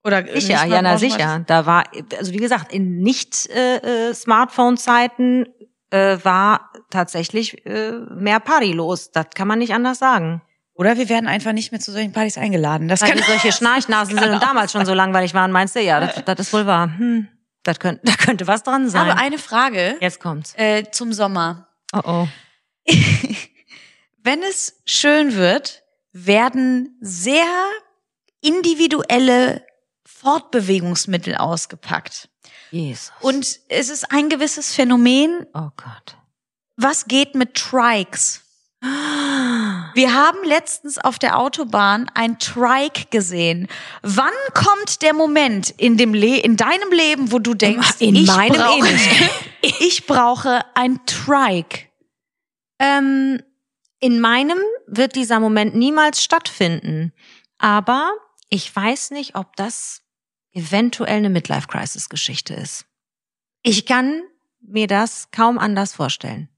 Oder Sicher, ja, na sicher. Da war, also wie gesagt, in nicht äh, äh, Smartphone-Zeiten äh, war tatsächlich äh, mehr Party los. Das kann man nicht anders sagen. Oder wir werden einfach nicht mehr zu solchen Partys eingeladen. Das Weil kann solche [laughs] Schnarchnasen sind und damals schon so langweilig waren, meinst du? Ja, das, das ist wohl wahr. Hm, das könnte, [laughs] da könnte was dran sein. habe eine Frage Jetzt kommt's. äh, zum Sommer. Oh oh. [laughs] Wenn es schön wird, werden sehr individuelle Fortbewegungsmittel ausgepackt. Jesus. Und es ist ein gewisses Phänomen, Oh Gott. was geht mit Trikes? Wir haben letztens auf der Autobahn ein Trike gesehen. Wann kommt der Moment in dem Le in deinem Leben, wo du denkst, In ich meinem brauche, [laughs] ich brauche ein Trike? Ähm, in meinem wird dieser Moment niemals stattfinden. Aber ich weiß nicht, ob das eventuell eine Midlife-Crisis-Geschichte ist. Ich kann mir das kaum anders vorstellen.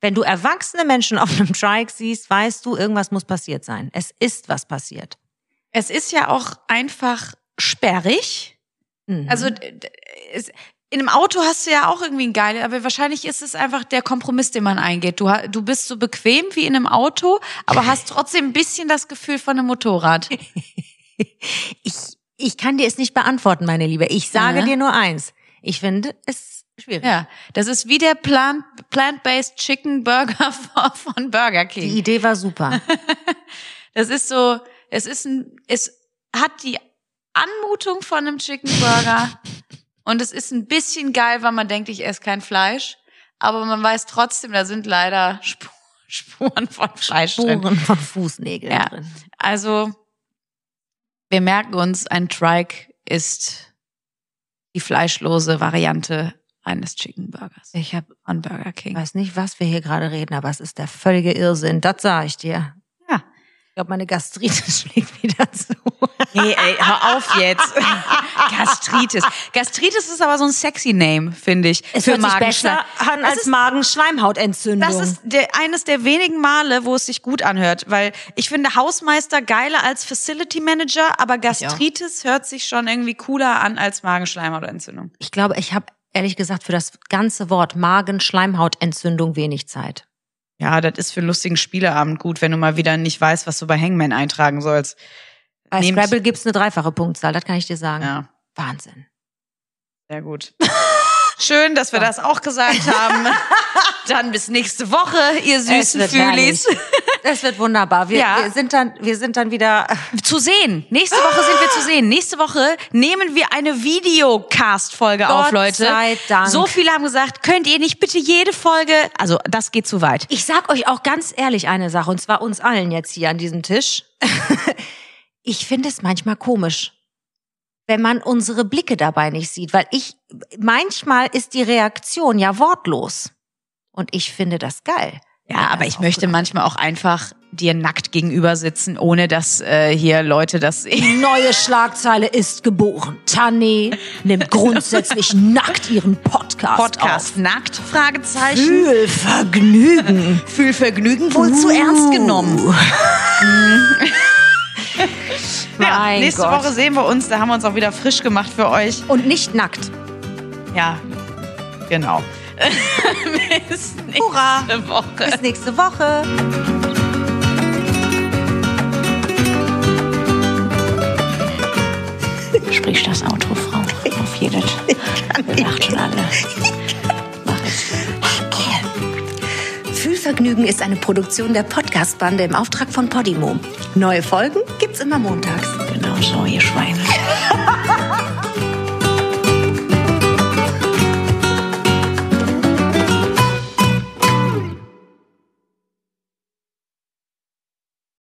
Wenn du erwachsene Menschen auf einem Trike siehst, weißt du, irgendwas muss passiert sein. Es ist was passiert. Es ist ja auch einfach sperrig. Mhm. Also es, in einem Auto hast du ja auch irgendwie ein geiles, aber wahrscheinlich ist es einfach der Kompromiss, den man eingeht. Du, du bist so bequem wie in einem Auto, aber hast trotzdem ein bisschen das Gefühl von einem Motorrad. [laughs] ich, ich kann dir es nicht beantworten, meine Liebe. Ich sage Ja. dir nur eins. Ich finde es schwierig. Ja, das ist wie der Plant- Plant-Based Chicken Burger [laughs] von- Burger Die King. Idee war super. [laughs] Das ist so, es ist ein, es hat die Anmutung von einem Chicken Burger [laughs] und es ist ein bisschen geil, weil man denkt, ich esse kein Fleisch, aber man weiß trotzdem, da sind leider Spu- Spuren von Fleisch drin. Spuren von Fußnägeln Ja. drin. Also, wir merken uns, ein Trike ist die fleischlose Variante eines Chicken Burgers Ich habe von Burger King. weiß nicht, was wir hier gerade reden, aber es ist der völlige Irrsinn. Das sage ich dir. Ich glaube, meine Gastritis [laughs] schlägt wieder zu. Nee, ey, hör auf jetzt. [laughs] Gastritis. Gastritis ist aber so ein sexy Name, finde ich. Es für hört sich besser an als Magenschleimhautentzündung. Das ist der, eines der wenigen Male, wo es sich gut anhört, weil ich finde Hausmeister geiler als Facility Manager, aber Gastritis hört sich schon irgendwie cooler an als Magenschleimhautentzündung. ich glaube, ich habe ehrlich gesagt für das ganze Wort Magenschleimhautentzündung wenig Zeit. Ja, das ist für einen lustigen Spieleabend gut, wenn du mal wieder nicht weißt, was du bei Hangman eintragen sollst. Bei Nehmt- Scrabble gibt's eine dreifache Punktzahl, das kann ich dir sagen. Ja, Wahnsinn. sehr gut. [laughs] Schön, dass wir das auch gesagt haben. [laughs] Dann bis nächste Woche, ihr süßen Fühlis. Das wird wunderbar. Wir, Ja. wir sind dann, wir sind dann wieder. zu sehen. Nächste Woche sind wir zu sehen. Nächste Woche nehmen wir eine Videocast-Folge auf, Leute. sei Dank. So viele haben gesagt, könnt ihr nicht bitte jede Folge, also das geht zu weit. Ich sag euch auch ganz ehrlich eine Sache, und zwar uns allen jetzt hier an diesem Tisch. [laughs] ich finde es manchmal komisch, wenn man unsere Blicke dabei nicht sieht, weil ich, manchmal ist die Reaktion ja wortlos. Und ich finde das geil. Ja, aber ich möchte manchmal auch einfach dir nackt gegenüber sitzen, ohne dass äh, hier Leute das sehen. Neue Schlagzeile ist geboren. Tanni nimmt [laughs] grundsätzlich nackt ihren Podcast, Podcast nackt? Fragezeichen. Fühl Vergnügen. [laughs] Fühlvergnügen wohl zu ernst genommen. [laughs] Ja, nächste Gott. Woche sehen wir uns. Da haben wir uns auch wieder frisch gemacht für euch. Und nicht nackt. Ja, genau. [laughs] Bis nächste Hurra. Woche. Bis nächste Woche. Sprich das Auto, Frau. Auf jedes. Wir lacht schon alle. Mach es. Fühlvergnügen ist eine Produktion der Podcast-Bande im Auftrag von Podimo. Neue Folgen gibt's immer montags. Genau so, ihr Schweine. [laughs]